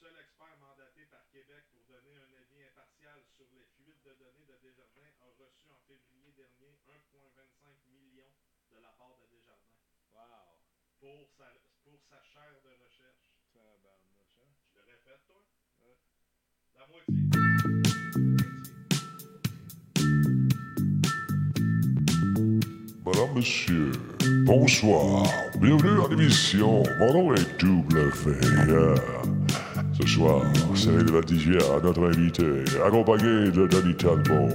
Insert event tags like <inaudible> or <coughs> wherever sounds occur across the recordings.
seul expert mandaté par Québec pour donner un avis impartial sur les fuites de données de Desjardins a reçu en février dernier 1,25 million de la part de Desjardins Wow. pour sa, pour sa chaire de recherche. Tabarnouche, hein? Je le répète, toi? La moitié. Madame, monsieur, bonsoir. Bienvenue à l'émission. Mon nom est Double Fait. Ce soir, c'est le 28 à notre invité, accompagné de Danny Talbot.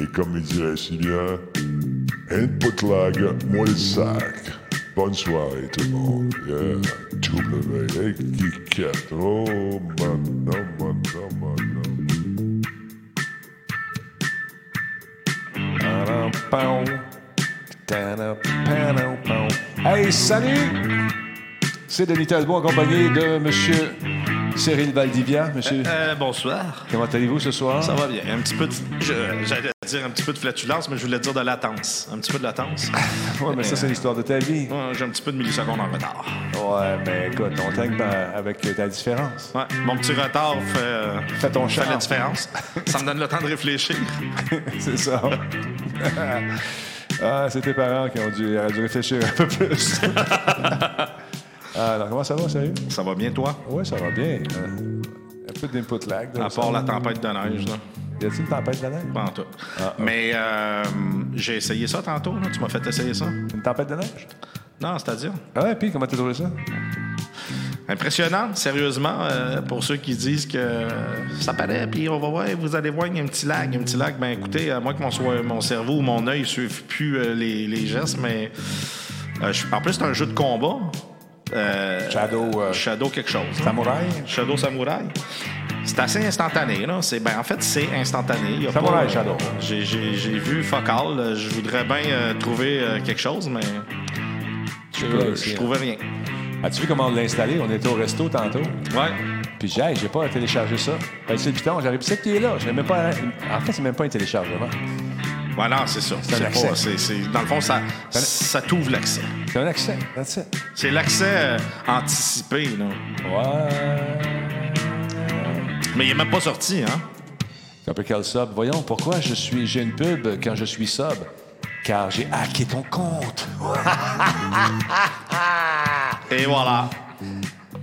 Et comme il dirait si bien, input lag, moins le sac. Bonne soirée tout le monde. Yeah. W, et Geekette. Oh, pam, pam, pam. Hey, salut! C'est Denis Talbot en compagnie de Monsieur Cyril Valdivia. Monsieur, Euh, bonsoir. comment allez-vous ce soir? Ça va bien. Un petit peu de... J'allais dire un petit peu de flatulence, mais je voulais dire de latence. Un petit peu de latence. <laughs> Ouais, mais ça, c'est l'histoire de ta vie. Ouais, J'ai un petit peu de millisecondes en retard. Ouais, mais écoute, on t'aime ben, avec ta différence. Ouais, mon petit retard fait, euh, Fais ton fait la différence. <laughs> Ça me donne le temps de réfléchir. <laughs> c'est ça. ah, c'est tes parents qui ont dû, dû réfléchir un peu plus. Ah, alors, comment ça va, sérieux? Ça va bien, toi? Ouais, ça va bien. Euh, un peu d'input lag. là, À part la tempête de neige, là. Y a-t-il une tempête de neige? Pas en tout. Ah, Mais euh, j'ai essayé ça tantôt, là. Tu m'as fait essayer ça? Une tempête de neige? Non, c'est-à-dire? Ah ouais, puis comment t'as trouvé ça? Impressionnant, sérieusement, euh, pour ceux qui disent que ça paraît, puis on va voir, vous allez voir, il y a un petit lag, un petit lag. Ben écoutez, à moins que mon, cerveau ou mon œil ne suive plus euh, les, les gestes, mais euh, en plus, c'est un jeu de combat. Euh, Shadow, euh, Shadow quelque chose. Samouraï? Shadow Samouraï. C'est assez instantané, là. C'est, ben, en fait, c'est instantané. Il y a Samouraï pas, Shadow. J'ai, vu Focal. Je voudrais bien euh, trouver euh, quelque chose, mais je, peux je trouvais rien. As-tu vu comment on l'a installé? On était au resto tantôt. Ouais. Puis j'ai, j'ai pas téléchargé ça. Ben, c'est le piton, j'arrive. C'est qu'il est là? J'ai même pas. En fait, c'est même pas un téléchargement. Voilà, c'est ça. un C'est accès. pas- c'est- c'est- dans le fond, ça, ça t'ouvre l'accès. C'est un accès. That's it. C'est l'accès euh, anticipé, là. Ouais. Mais il n'est même pas sorti, hein? C'est un peu quel sub. Voyons, pourquoi je suis, j'ai une pub quand je suis sub? Car j'ai hacké ton compte. <laughs> Et voilà.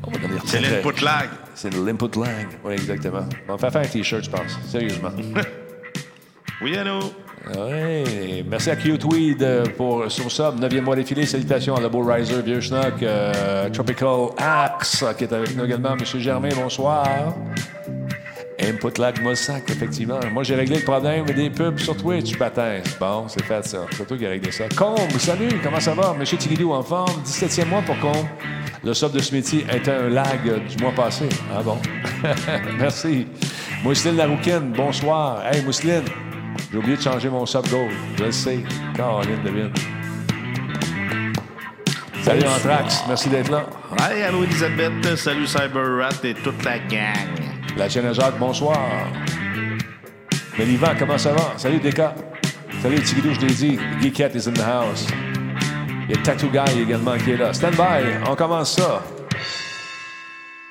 On va devenir C'est l'input lag. C'est l'input lag. Oui, exactement. On va faire faire un T-shirt, je pense. Sérieusement. <laughs> Oui, allô? Oui. Merci à Q-Tweed euh, pour son sub. 9e mois défilé. Salutations à Labo Riser, Vieux Schnock, euh, Tropical Axe, qui est avec nous également. Monsieur Germain, bonsoir. Input lag Mossack, effectivement. Moi, j'ai réglé le problème des pubs sur Twitch, patin. Bon, c'est fait, ça. C'est toi qui as réglé ça. Combe, salut, comment ça va? Monsieur Tigidou en forme. 17e mois pour Combe. Le sub de ce métier était un lag du mois passé. Ah bon? <laughs> Merci. Mousseline Larouquine, bonsoir. Hey, Mousseline, j'ai oublié de changer mon sub gold. Je le sais. Caroline Devine. Salut Anthrax, merci d'être là. Hey, allô, Elisabeth. Salut, Cyber Rat et toute la gang. La chaîne Jacques, bonsoir. Mélivan, comment ça va? Salut, Deka. Salut, Tigidou, je l'ai dit. Geekette is in the house. Il y a Tattoo Guy également qui est là. Stand by, on commence ça.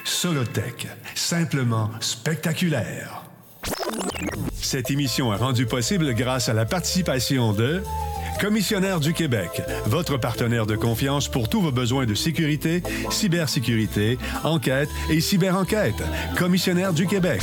Solotech, simplement spectaculaire. Cette émission est rendue possible grâce à la participation de Commissionnaire du Québec, votre partenaire de confiance pour tous vos besoins de sécurité, cybersécurité, enquête et cyberenquête. Commissionnaire du Québec.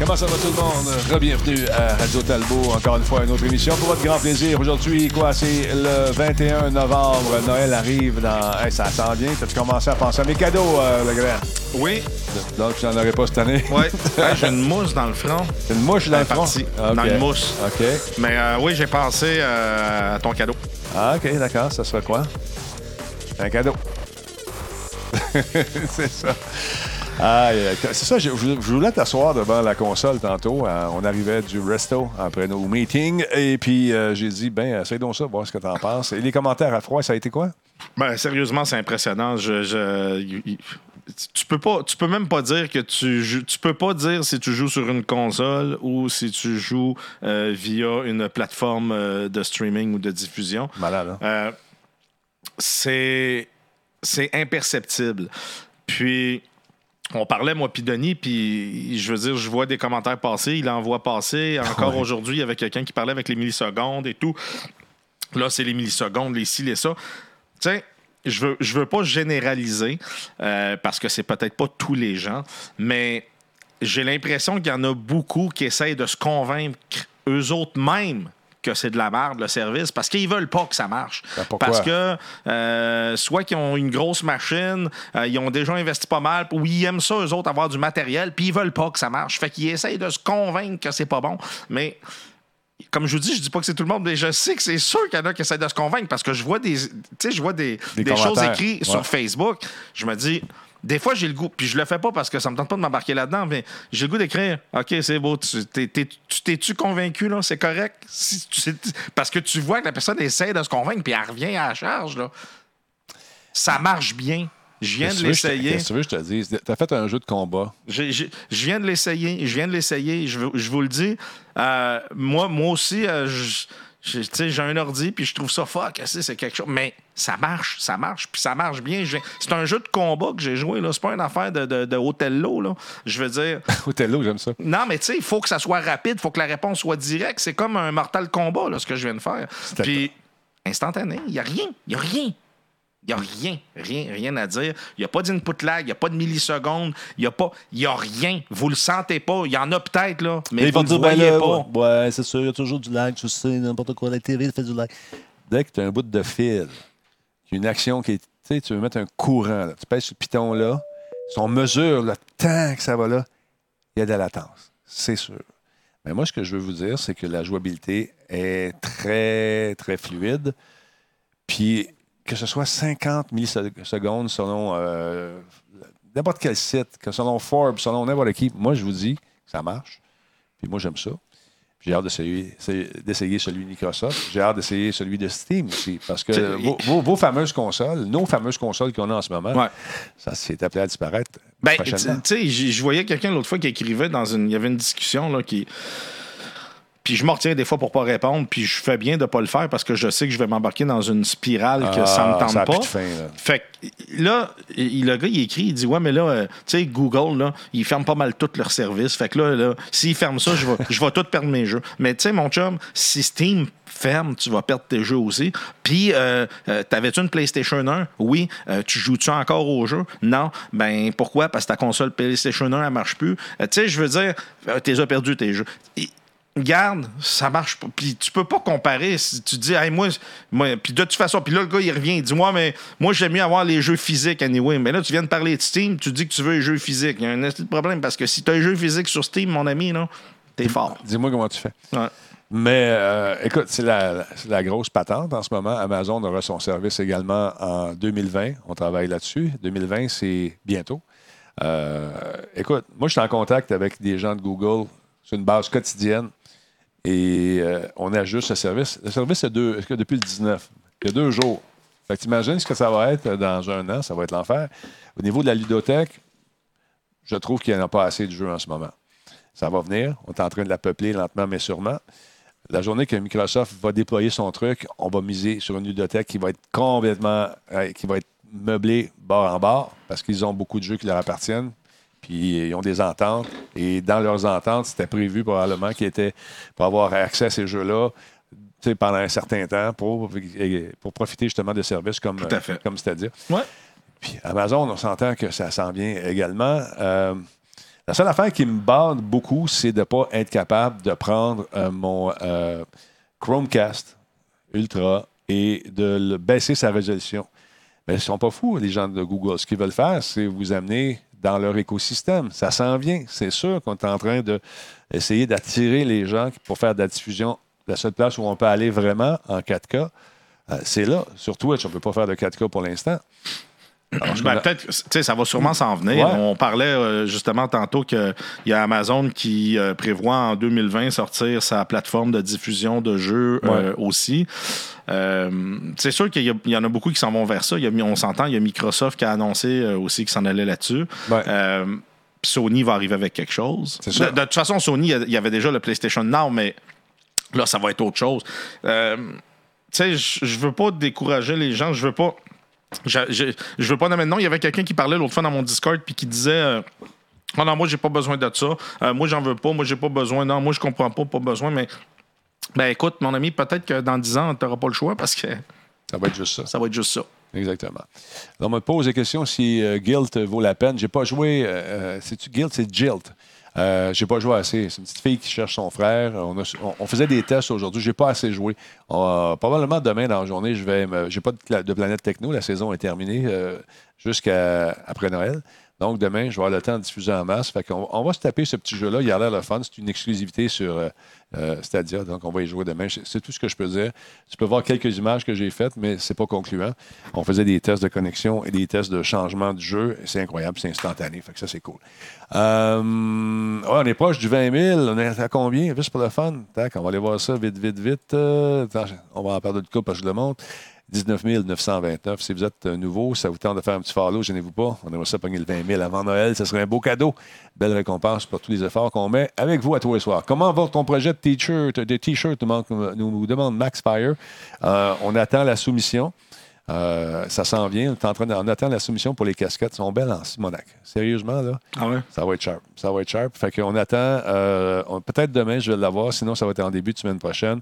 Comment ça va tout le monde? Bienvenue à Radio Talbot, encore une fois, une autre émission pour votre grand plaisir. Aujourd'hui, quoi, c'est le 21 novembre. Noël arrive dans... Hey, ça s'en vient. T'as-tu commencé à penser à mes cadeaux, euh, le grand? Oui. Donc, j'en aurais pas cette année? Ouais. <laughs> Hey, J'ai une mousse dans le front. Une mouche dans le front? Dans une mousse. OK. Mais euh, oui, j'ai pensé euh, à ton cadeau. Ah, OK, d'accord. Ça serait quoi? Un cadeau. <laughs> c'est ça. Ah, c'est ça, je, je voulais t'asseoir devant la console tantôt. Euh, on arrivait du resto après nos meetings. Et puis, euh, j'ai dit, ben, essaye donc ça, voir ce que t'en penses. Et les commentaires à froid, ça a été quoi? Ben, sérieusement, c'est impressionnant. Je, je- tu peux pas, tu peux même pas dire que tu tu peux pas dire si tu joues sur une console ou si tu joues euh, via une plateforme de streaming ou de diffusion. Malade, hein? C'est c'est imperceptible. Puis on parlait moi puis Denis, puis je veux dire, je vois des commentaires passer, il en voit passer. <laughs> Encore aujourd'hui, il y avait quelqu'un qui parlait avec les millisecondes et tout. Là, c'est les millisecondes, les ci, les ça. Tu sais, je veux, je veux pas généraliser euh, parce que c'est peut-être pas tous les gens, mais j'ai l'impression qu'il y en a beaucoup qui essayent de se convaincre eux autres mêmes que c'est de la merde le service parce qu'ils veulent pas que ça marche. Ben, parce que euh, soit qu'ils ont une grosse machine, euh, ils ont déjà investi pas mal, ou ils aiment ça eux autres avoir du matériel, puis ils veulent pas que ça marche. Fait qu'ils essayent de se convaincre que c'est pas bon, mais comme je vous dis, je dis pas que c'est tout le monde, mais je sais que c'est sûr qu'il y en a qui essaient de se convaincre parce que je vois des, tu sais, je vois des, Des des choses écrites ouais. sur Facebook. Je me dis, des fois, j'ai le goût, puis je le fais pas parce que ça me tente pas de m'embarquer là-dedans, mais j'ai le goût d'écrire, OK, c'est beau, tu t'es- t'es- tu t'es-tu convaincu, là? C'est correct? Si tu- c'est- parce que tu vois que la personne essaie de se convaincre, puis elle revient à la charge, là. Ça marche bien. Je viens de l'essayer. Qu'est-ce que tu veux que je te dise? T'as fait un jeu de combat. Je viens de l'essayer. Je viens de l'essayer. Je, vous le dis. Euh, moi, moi aussi, euh, j'ai un ordi, puis je trouve ça fuck. C'est quelque chose? Mais ça marche, ça marche, puis ça marche bien. C'est un jeu de combat que j'ai joué. là. C'est pas une affaire de, de, de Othello. Là. Je veux dire. <laughs> Othello, j'aime ça. Non, mais tu sais, il faut que ça soit rapide, il faut que la réponse soit directe. C'est comme un Mortal Kombat, là, ce que je viens de faire. Puis, instantané, il n'y a rien. Il n'y a rien. Il n'y a rien, rien, rien à dire. Il n'y a pas d'input lag, il n'y a pas de millisecondes, il n'y a pas. Il n'y a rien. Vous le sentez pas. Il y en a peut-être, là, mais vous ne le ben voyez là, pas. ouais, ouais, c'est sûr, il y a toujours du lag, tu sais, n'importe quoi, la TV fait du lag. Dès que tu as un bout de fil, une action qui est. Tu sais, tu veux mettre un courant, là. tu pèses sur le piton là, si on mesure le temps que ça va là, il y a de la latence. C'est sûr. Mais moi, ce que je veux vous dire, c'est que la jouabilité est très, très fluide. Puis que ce soit 50 millisecondes selon euh, n'importe quel site, que selon Forbes, selon n'importe qui, moi, je vous dis que ça marche. Puis moi, j'aime ça. J'ai hâte d'essayer, celui de Microsoft. J'ai hâte d'essayer celui de Steam aussi. Parce que vos, vos- vos fameuses consoles, nos fameuses consoles qu'on a en ce moment, Ouais. ça s'est appelé à disparaître Ben, tu sais, je voyais quelqu'un l'autre fois qui écrivait dans une. Il y avait une discussion, là, qui. Puis je me retiens des fois pour pas répondre, puis je fais bien de pas le faire parce que je sais que je vais m'embarquer dans une spirale que ça me Ah, tente ça a pas. plus de fin, là. Fait que là, il- le gars, il écrit, il dit Ouais, mais là, euh, tu sais, Google, là, ils ferment pas mal tous leurs services. Fait que là, là s'ils ferment ça, je vais, je vais tout perdre mes jeux. Mais tu sais, mon chum, si Steam ferme, tu vas perdre tes jeux aussi. Puis, euh, euh, t'avais-tu une PlayStation 1? Oui. Euh, tu joues-tu encore au jeu? Non. Ben, pourquoi? Parce que ta console PlayStation 1, elle marche plus. Euh, tu sais, je veux dire, t'es as perdu tes jeux. Garde, ça marche pas. Puis tu peux pas comparer. Si tu dis, hey, moi, moi puis de toute façon, puis là, le gars, il revient, il dit, moi, mais moi, j'aime mieux avoir les jeux physiques, anyway. Mais là, tu viens de parler de Steam, tu dis que tu veux les jeux physiques. Il y a un petit problème parce que si tu as les jeux physiques sur Steam, mon ami, là, t'es fort. Dis-moi comment tu fais. Ouais. Mais euh, écoute, c'est la, c'est la grosse patente en ce moment. Amazon aura son service également en 2020. On travaille là-dessus. 2020, c'est bientôt. Euh, écoute, moi, je suis en contact avec des gens de Google sur une base quotidienne et euh, on ajuste le service. Le service est, depuis le 19. Il y a deux jours. Fait que t'imagines ce que ça va être dans un an. Ça va être l'enfer. Au niveau de la ludothèque, je trouve qu'il n'y en a pas assez de jeux en ce moment. Ça va venir. On est en train de la peupler lentement, mais sûrement. La journée que Microsoft va déployer son truc, on va miser sur une ludothèque qui va être complètement, euh, qui va être meublée bord en bord, parce qu'ils ont beaucoup de jeux qui leur appartiennent, puis ils ont des ententes. Et dans leurs ententes, c'était prévu probablement qu'ils étaient pour avoir accès à ces jeux-là pendant un certain temps pour, pour profiter justement de services comme, Tout à fait. comme c'est-à-dire. Ouais. Puis Amazon, on s'entend que ça s'en vient également. Euh, la seule affaire qui me bande beaucoup, c'est de ne pas être capable de prendre euh, mon euh, Chromecast Ultra et de le baisser sa résolution. Mais ils ne sont pas fous, les gens de Google. Ce qu'ils veulent faire, c'est vous amener dans leur écosystème. Ça s'en vient. C'est sûr qu'on est en train d'essayer d'attirer les gens pour faire de la diffusion. La seule place où on peut aller vraiment en 4K, Euh, c'est là. Sur Twitch, on ne peut pas faire de 4K pour l'instant. Ben, peut-être, tu sais, ça va sûrement s'en venir. Ouais. On parlait euh, justement tantôt qu'il y a Amazon qui euh, prévoit en 2020 sortir sa plateforme de diffusion de jeux euh, aussi. C'est sûr qu'il y, en a beaucoup qui s'en vont vers ça. Il y a, on s'entend, il y a Microsoft qui a annoncé aussi qu'il s'en allait là-dessus. Ouais. Sony va arriver avec quelque chose. De, de toute façon, Sony, il y avait déjà le PlayStation Now, mais là, ça va être autre chose. Tu sais, je je veux pas décourager les gens. Je veux pas. Je, je, je veux pas nommer de nom. Il y avait quelqu'un qui parlait l'autre fois dans mon Discord puis qui disait euh, Ah non, moi, j'ai pas besoin de ça. Euh, moi, j'en veux pas. Moi, j'ai pas besoin. Non, moi, je comprends pas. Pas besoin. Mais, ben, écoute, mon ami, peut-être que dans 10 ans, t'auras pas le choix parce que Ça va être juste ça. ça va être juste ça. Exactement. Alors, on me pose la question si euh, Guilt vaut la peine. J'ai pas joué. euh, C'est-tu Guilt? C'est Jilt. Euh, j'ai pas joué assez. C'est une petite fille qui cherche son frère. On, faisait des tests aujourd'hui. J'ai pas assez joué. On- probablement demain dans la journée, je vais. me- J'ai pas de planète techno. La saison est terminée euh, jusqu'à après Noël. Donc demain, je vais avoir le temps de diffuser en masse. Fait on va se taper ce petit jeu-là. Il a l'air le fun. C'est une exclusivité sur euh, euh, Stadia. Donc on va y jouer demain. C'est tout ce que je peux dire. Tu peux voir quelques images que j'ai faites, mais c'est pas concluant. On faisait des tests de connexion et des tests de changement du jeu. C'est incroyable, c'est instantané. Fait que ça, c'est cool. Euh, on est proche du 20 000. On est à combien? Juste pour le fun? Tac, on va aller voir ça vite, vite, vite. Euh, on va en parler de coup parce que je le montre. 19 929. Si vous êtes euh, nouveau, ça vous tente de faire un petit follow, gênez-vous pas. On aimerait ça pogner le 20 000 avant Noël. Ce serait un beau cadeau. Belle récompense pour tous les efforts qu'on met avec vous à tous les soirs. Comment va ton projet de t-shirt? De t-shirt, nous, manque- nous- demande Max Fire. Euh, on attend la soumission. Euh, ça s'en vient. On, est en train de- on attend la soumission pour les casquettes. Elles sont belles en Simonac. Sérieusement, là. Ah ouais? Ça va être sharp. Ça va être sharp. Fait qu'on attend. euh, Peut-être demain, je vais l'avoir. Sinon, ça va être en début de semaine prochaine.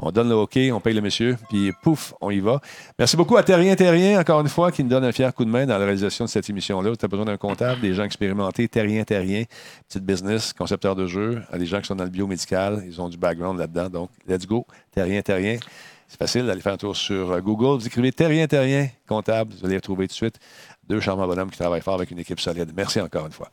On donne le OK, on paye le monsieur, puis pouf, on y va. Merci beaucoup à Terrien Terrien, encore une fois, qui nous donne un fier coup de main dans la réalisation de cette émission-là. Tu as besoin d'un comptable, des gens expérimentés. Terrien Terrien, petite business, concepteur de jeux, des gens qui sont dans le biomédical. Ils ont du background là-dedans. Donc, let's go. Terrien Terrien. C'est facile d'aller faire un tour sur Google. Vous écrivez Terrien Terrien, comptable. Vous allez retrouver tout de suite. Deux charmants bonhommes qui travaillent fort avec une équipe solide. Merci encore une fois.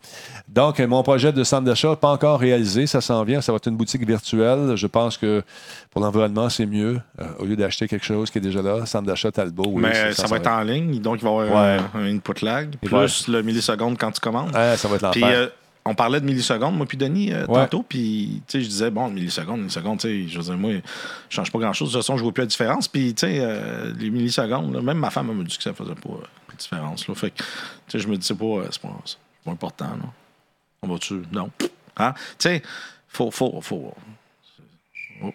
Donc, mon projet de centre d'achat, pas encore réalisé. Ça s'en vient. Ça va être une boutique virtuelle. Je pense que pour l'environnement, c'est mieux. Euh, au lieu d'acheter quelque chose qui est déjà là, centre d'achat Talbot. oui, Mais ça, va être en ligne, donc il va y avoir Ouais. un, un input lag, plus le milliseconde quand tu commandes. Ouais, ça va être l'enfer. euh, on parlait de millisecondes, moi puis Denis, euh, Ouais. tantôt, puis tu sais, je disais, bon, millisecondes, millisecondes, tu sais, je veux dire, moi, je change pas grand-chose. De toute façon, je vois plus la différence. Puis, tu sais, euh, les millisecondes, là, même ma femme me dit que ça faisait pas euh, différence. Là. Fait que, je me dis, c'est pas, euh, pas, pas important, là. On va dessus? Non. Hein? Tu sais, faut, faut, faut... <laughs>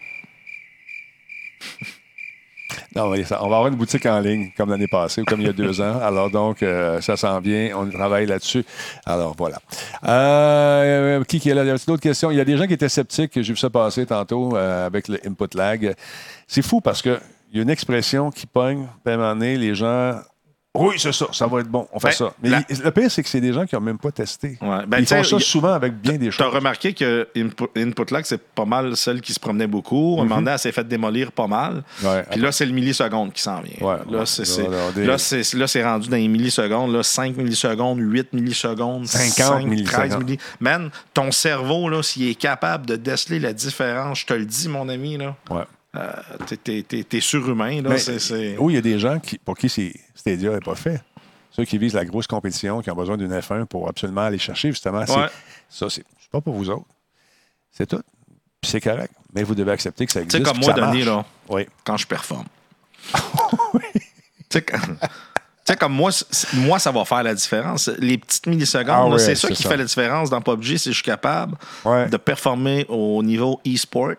Non, oui, ça- on va avoir une boutique en ligne comme l'année passée ou comme il y a deux ans. Alors donc, euh, ça s'en vient. On travaille là-dessus. Alors voilà. Euh, qui, qui est là? Il y a d'autres questions. Il y a des gens qui étaient sceptiques. J'ai vu ça passer tantôt avec le input lag. C'est fou parce qu'il y a une expression qui pogne. Moment donné, les gens. Oui, c'est ça, ça va être bon, on fait Ben, ça. Mais la- il- le pire, c'est que c'est des gens qui n'ont même pas testé. Ouais. Ben, Ils font ça souvent avec bien des Tu as choses. remarqué que Input, Input Lag, c'est pas mal celle qui se promenait beaucoup. À un moment donné, elle s'est fait démolir pas mal. Ouais. Puis là, c'est le milliseconde qui s'en vient. Ouais, là, c'est, des- rendu dans les millisecondes. Là, 5 millisecondes, 8 millisecondes, 50 5, 13 millisecondes. milli... Man, ton cerveau, s'il est capable de déceler la différence, je te le dis, mon ami, là, Ouais. Euh, t'es, t'es- t'es- t'es surhumain. Là, c'est, c'est- Oui, il y a des gens qui, pour qui c'est- Stadia n'est pas fait. Ceux qui visent la grosse compétition, qui ont besoin d'une F1 pour absolument aller chercher, justement. c'est- Ouais. Ça, c'est c'est pas pour vous autres. C'est tout. Puis c'est correct. Mais vous devez accepter que ça existe. sais, comme moi, Denis, là, Oui. quand je performe. <laughs> Tu sais, quand- tu sais, comme moi, moi, ça va faire la différence. Les petites millisecondes, Ah là, c'est ça c'est qui fait la différence dans PUBG, si je suis capable Ouais. de performer au niveau e-sport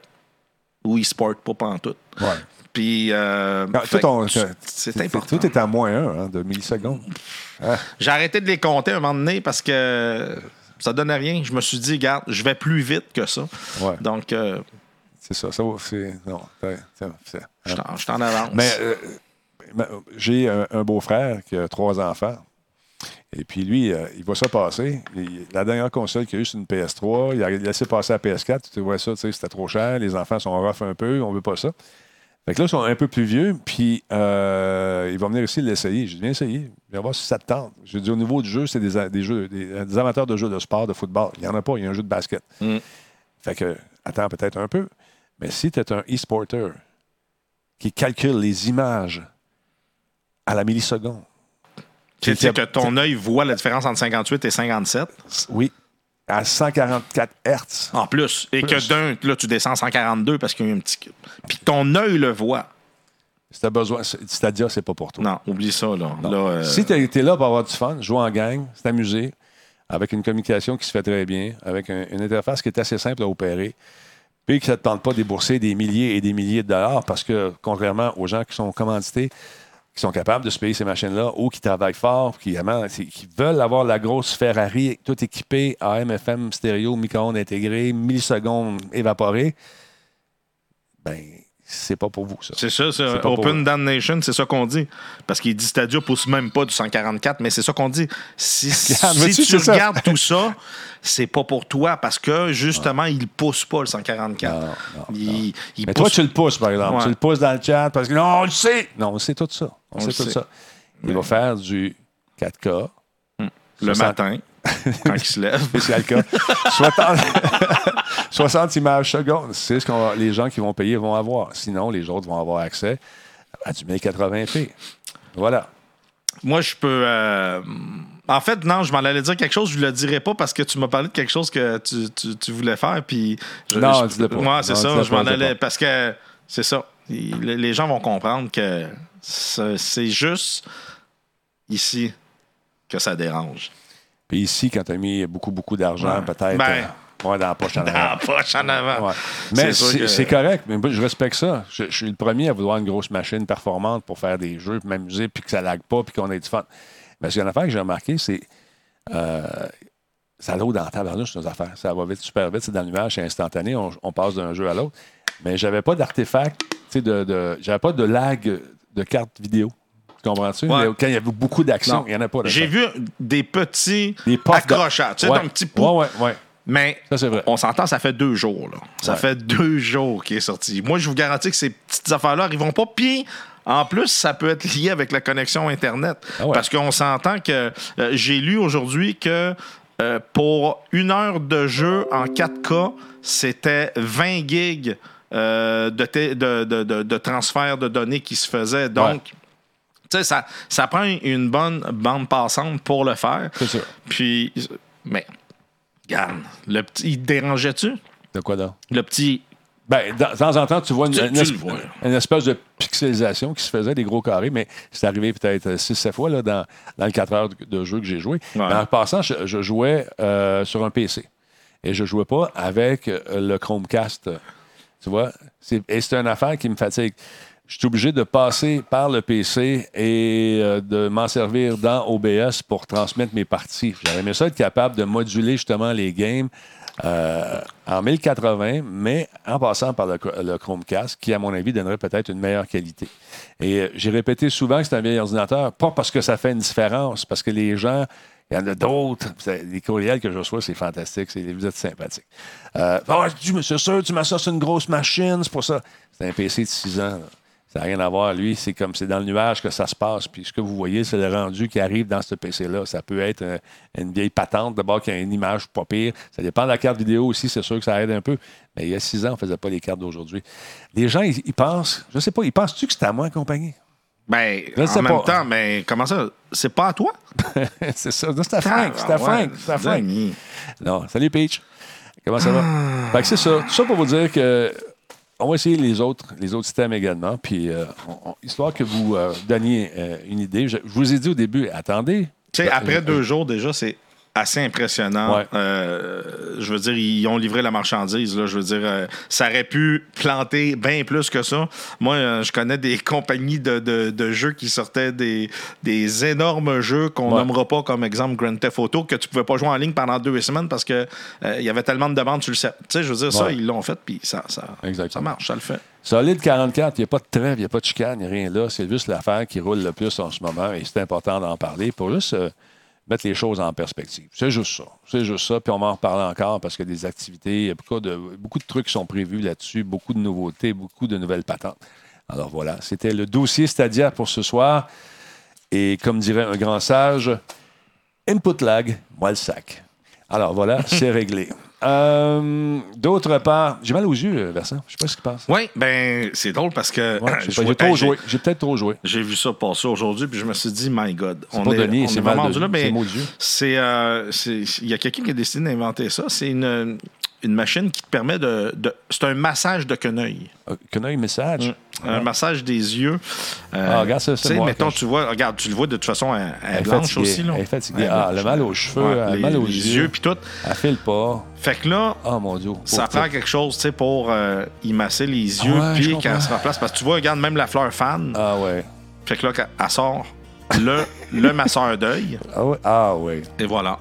ou e-sport, pas pantoute. Ouais. Puis, euh, tout c'est important. Est à moins 1 de millisecondes. J'ai arrêté de les compter un moment donné parce que ça donnait rien. Je me suis dit, regarde, je vais plus vite que ça. Ouais. Donc, euh, C'est ça. ça c'est, non, c'est- je t'en- avance. Mais euh, ma- j'ai un, un beau-frère qui a trois enfants. Et puis lui, euh, il voit ça passer. Il- la dernière console qu'il a eue, c'est une PS3. Il a laissé passer la PS4. Tu vois ça, tu sais, c'était trop cher. Les enfants sont rough un peu. On veut pas ça. Fait que là, ils sont un peu plus vieux. Puis euh, il va venir ici l'essayer. Je dis, viens essayer. Viens voir si ça te tente. Je dis, au niveau du jeu, c'est des, a- des jeux, des, des amateurs de jeux de sport, de football. Il n'y en a pas. Il y a un jeu de basket. Mm. Fait que, attends peut-être un peu. Mais si tu es un e-sporter qui calcule les images à la milliseconde. Tu sais que ton œil voit la différence entre 58 et 57. Oui, à 144 Hertz. En plus. Et Plus. que d'un, là, tu descends à 142 parce qu'il y a eu un petit. Puis ton œil le voit. Si tu as besoin, c'est-à-dire, c'est pas pour toi. Non, oublie ça, là. Euh, Si tu es là pour avoir du fun, jouer en gang, s'amuser, avec une communication qui se fait très bien, avec un- une interface qui est assez simple à opérer, puis que ça ne te tente pas de débourser des milliers et des milliers de dollars, parce que contrairement aux gens qui sont commandités, qui sont capables de se payer ces machines-là ou qui travaillent fort, qui, qui veulent avoir la grosse Ferrari, tout équipé, AM, FM, stéréo, micro-ondes intégré, millisecondes évaporées, ben, c'est pas pour vous, ça. C'est ça, pour Open. Damnation, c'est ça qu'on dit. Parce qu'il dit Stadia pousse même pas du 144, mais c'est ça qu'on dit. Si, <laughs> Regarde, si vois-tu, tu ça. regardes tout ça, c'est pas pour toi parce que justement, il pousse pas le 144. Non, non, il, il Mais pousse- toi, tu le pousses, par exemple. Ouais. Tu le pousses dans le chat parce que non, on le sait. Non, on sait tout ça. On, On sait tout sait. ça. Il va faire du 4K. le 60 matin, <laughs> quand il se lève. Spécial cas. 60, 60 <laughs> images secondes. C'est ce que les gens qui vont payer vont avoir. Sinon, les autres vont avoir accès à du 1080p. Voilà. Moi, je peux. euh, En fait, non, je m'en allais dire quelque chose, je ne le dirai pas parce que tu m'as parlé de quelque chose que tu, tu- tu voulais faire. Puis je- Non, je- dis-le pas. Ouais, c'est ça, je m'en allais. Parce que c'est ça. Les gens vont comprendre que c'est c'est juste ici que ça dérange. Puis ici, quand tu as mis beaucoup, beaucoup d'argent, Ouais. peut-être Ben, euh, ouais, dans la poche en Dans arrière. la poche en avant. Ouais. Mais C'est que- correct. Mais je respecte ça. Je, je suis le premier à vouloir une grosse machine performante pour faire des jeux, puis m'amuser, puis que ça lag pas, puis qu'on ait du fun. Mais ce qu'il y a une affaire que j'ai remarqué, c'est. euh, ça l'eau dans la tabarnouche, nos affaires. Ça va vite, super vite. C'est dans le nuage, c'est instantané. On, on passe d'un jeu à l'autre. Mais j'avais pas d'artefact, tu sais, de, de, j'avais pas de lag de carte vidéo. Tu comprends-tu? Ouais. Quand il y avait beaucoup d'action, il n'y en a pas. J'ai vu des petits Des accrochages. Tu sais, un petit pot. Ouais, ouais, ouais. Mais Ça, vrai. on s'entend, ça fait deux jours. Là. Ça Ouais. fait deux jours qu'il est sorti. Moi, je vous garantis que ces petites affaires-là n'arriveront pas. Puis, en plus, ça peut être lié avec la connexion Internet. Ah ouais. Parce qu'on s'entend que euh, j'ai lu aujourd'hui que euh, pour une heure de jeu en 4K, c'était 20 gigs euh, de, de, de- de- transfert de données qui se faisait. Donc, sais, ça, ça prend une bonne bande passante pour le faire. C'est ça. Puis, mais, regarde, le petit, il te dérangeait-tu? De quoi donc? Le petit. Ben, de temps en temps, tu vois une, Tu- une tu le esp- vois. une espèce de pixelisation qui se faisait, des gros carrés, mais c'est arrivé peut-être 6-7 fois là, dans, dans les 4 heures de, jeu que j'ai joué. Ouais. Mais en passant, je, je jouais euh, sur un PC. Et je jouais pas avec euh, le Chromecast. Tu vois? Et c'est une affaire qui me fatigue. Je suis obligé de passer par le PC et euh, de m'en servir dans OBS pour transmettre mes parties. J'aurais aimé ça être capable de moduler justement les games euh, en 1080, mais en passant par le, Chromecast, qui, à mon avis, donnerait peut-être une meilleure qualité. Et euh, j'ai répété souvent que c'est un vieil ordinateur, pas parce que ça fait une différence, parce que les gens, il y en a d'autres. Les courriels que je reçois, c'est fantastique. Vous êtes sympathiques. Euh, me suis sûr, tu m'as une grosse machine, c'est pour ça. C'est un PC de 6 ans. là. Ça n'a rien à voir. Lui, c'est comme c'est dans le nuage que ça se passe. Puis ce que vous voyez, c'est le rendu qui arrive dans ce PC-là. Ça peut être un- une vieille patente, d'abord, qui a une image pas pire. Ça dépend de la carte vidéo aussi, c'est sûr que ça aide un peu. Mais il y a six ans, on ne faisait pas les cartes d'aujourd'hui. Les gens, ils, ils pensent, je sais pas, ils pensent-tu que c'est à moi accompagné? Ben, Je en sais même pas. temps, mais comment ça? C'est pas à toi? <laughs> c'est ça. C'est à Frank. C'est à Ah, Frank. C'est à Frank. Non, salut Peach. Comment ça va? Fait que c'est ça. Tout ça pour vous dire que on va essayer les autres, les autres systèmes également. Puis, euh, on- on- histoire que vous euh, donniez euh, une idée. Je, je vous ai dit au début, attendez. Tu sais, Euh, après deux jours, déjà, c'est assez impressionnant. Ouais. Euh, je veux dire, ils ont livré la marchandise. Là. Je veux dire, euh, ça aurait pu planter bien plus que ça. Moi, euh, je connais des <laughs> compagnies de, de- de jeux qui sortaient des, des énormes jeux qu'on Ouais. nommera pas comme exemple Grand Theft Auto que tu pouvais pas jouer en ligne pendant deux semaines parce que il y avait tellement de demandes sur le set. Tu sais, je veux dire, ça, ils l'ont fait, puis ça, ça, ça marche, ça le fait. Solide 44, il n'y a pas de trêve, il n'y a pas de chicane, il n'y a rien là. C'est juste l'affaire qui roule le plus en ce moment et c'est important d'en parler pour juste mettre les choses en perspective. C'est juste ça. C'est juste ça. Puis on va en reparler encore parce a des activités, beaucoup de, beaucoup de trucs sont prévus là-dessus, beaucoup de nouveautés, beaucoup de nouvelles patentes. Alors voilà, c'était le dossier Stadia pour ce soir. Et comme dirait un grand sage, input lag, moi le sac. Alors voilà, c'est <laughs> réglé. Euh, D'autre part, j'ai mal aux yeux, euh, Vincent. Je sais pas ce qui passe. Oui, ben c'est drôle parce que Ouais, <clears throat> j'ai trop j'ai- joué. J'ai peut-être trop joué. J'ai vu ça passer aujourd'hui, puis je me suis dit, my God. C'est pas Denis, on c'est vraiment mal rendu là, mais c'est euh, c'est- Il y a quelqu'un qui a décidé d'inventer ça. C'est une, une machine qui te permet de. de- c'est un massage de quenouille. Euh, Quenouille message. Un massage des yeux. Euh, Ah, regarde ça, c'est moi, mettons, je- tu vois, regarde, tu le vois de toute façon, elle, elle Elle blanche fatiguée. aussi. Là. Elle est fatiguée. Elle Ah, blanche. le mal aux cheveux, Ouais, elle les, mal aux les yeux. yeux, puis tout. Elle file pas. Fait que là, Oh mon Dieu. ça prend quelque chose, tu sais, pour euh, y masser les yeux, je puis qu'elle se remplace. Parce que tu vois, regarde, même la fleur fan. Ah ouais. Fait que là, elle sort le, le masseur d'œil, Ah ouais. Ah ouais. et voilà.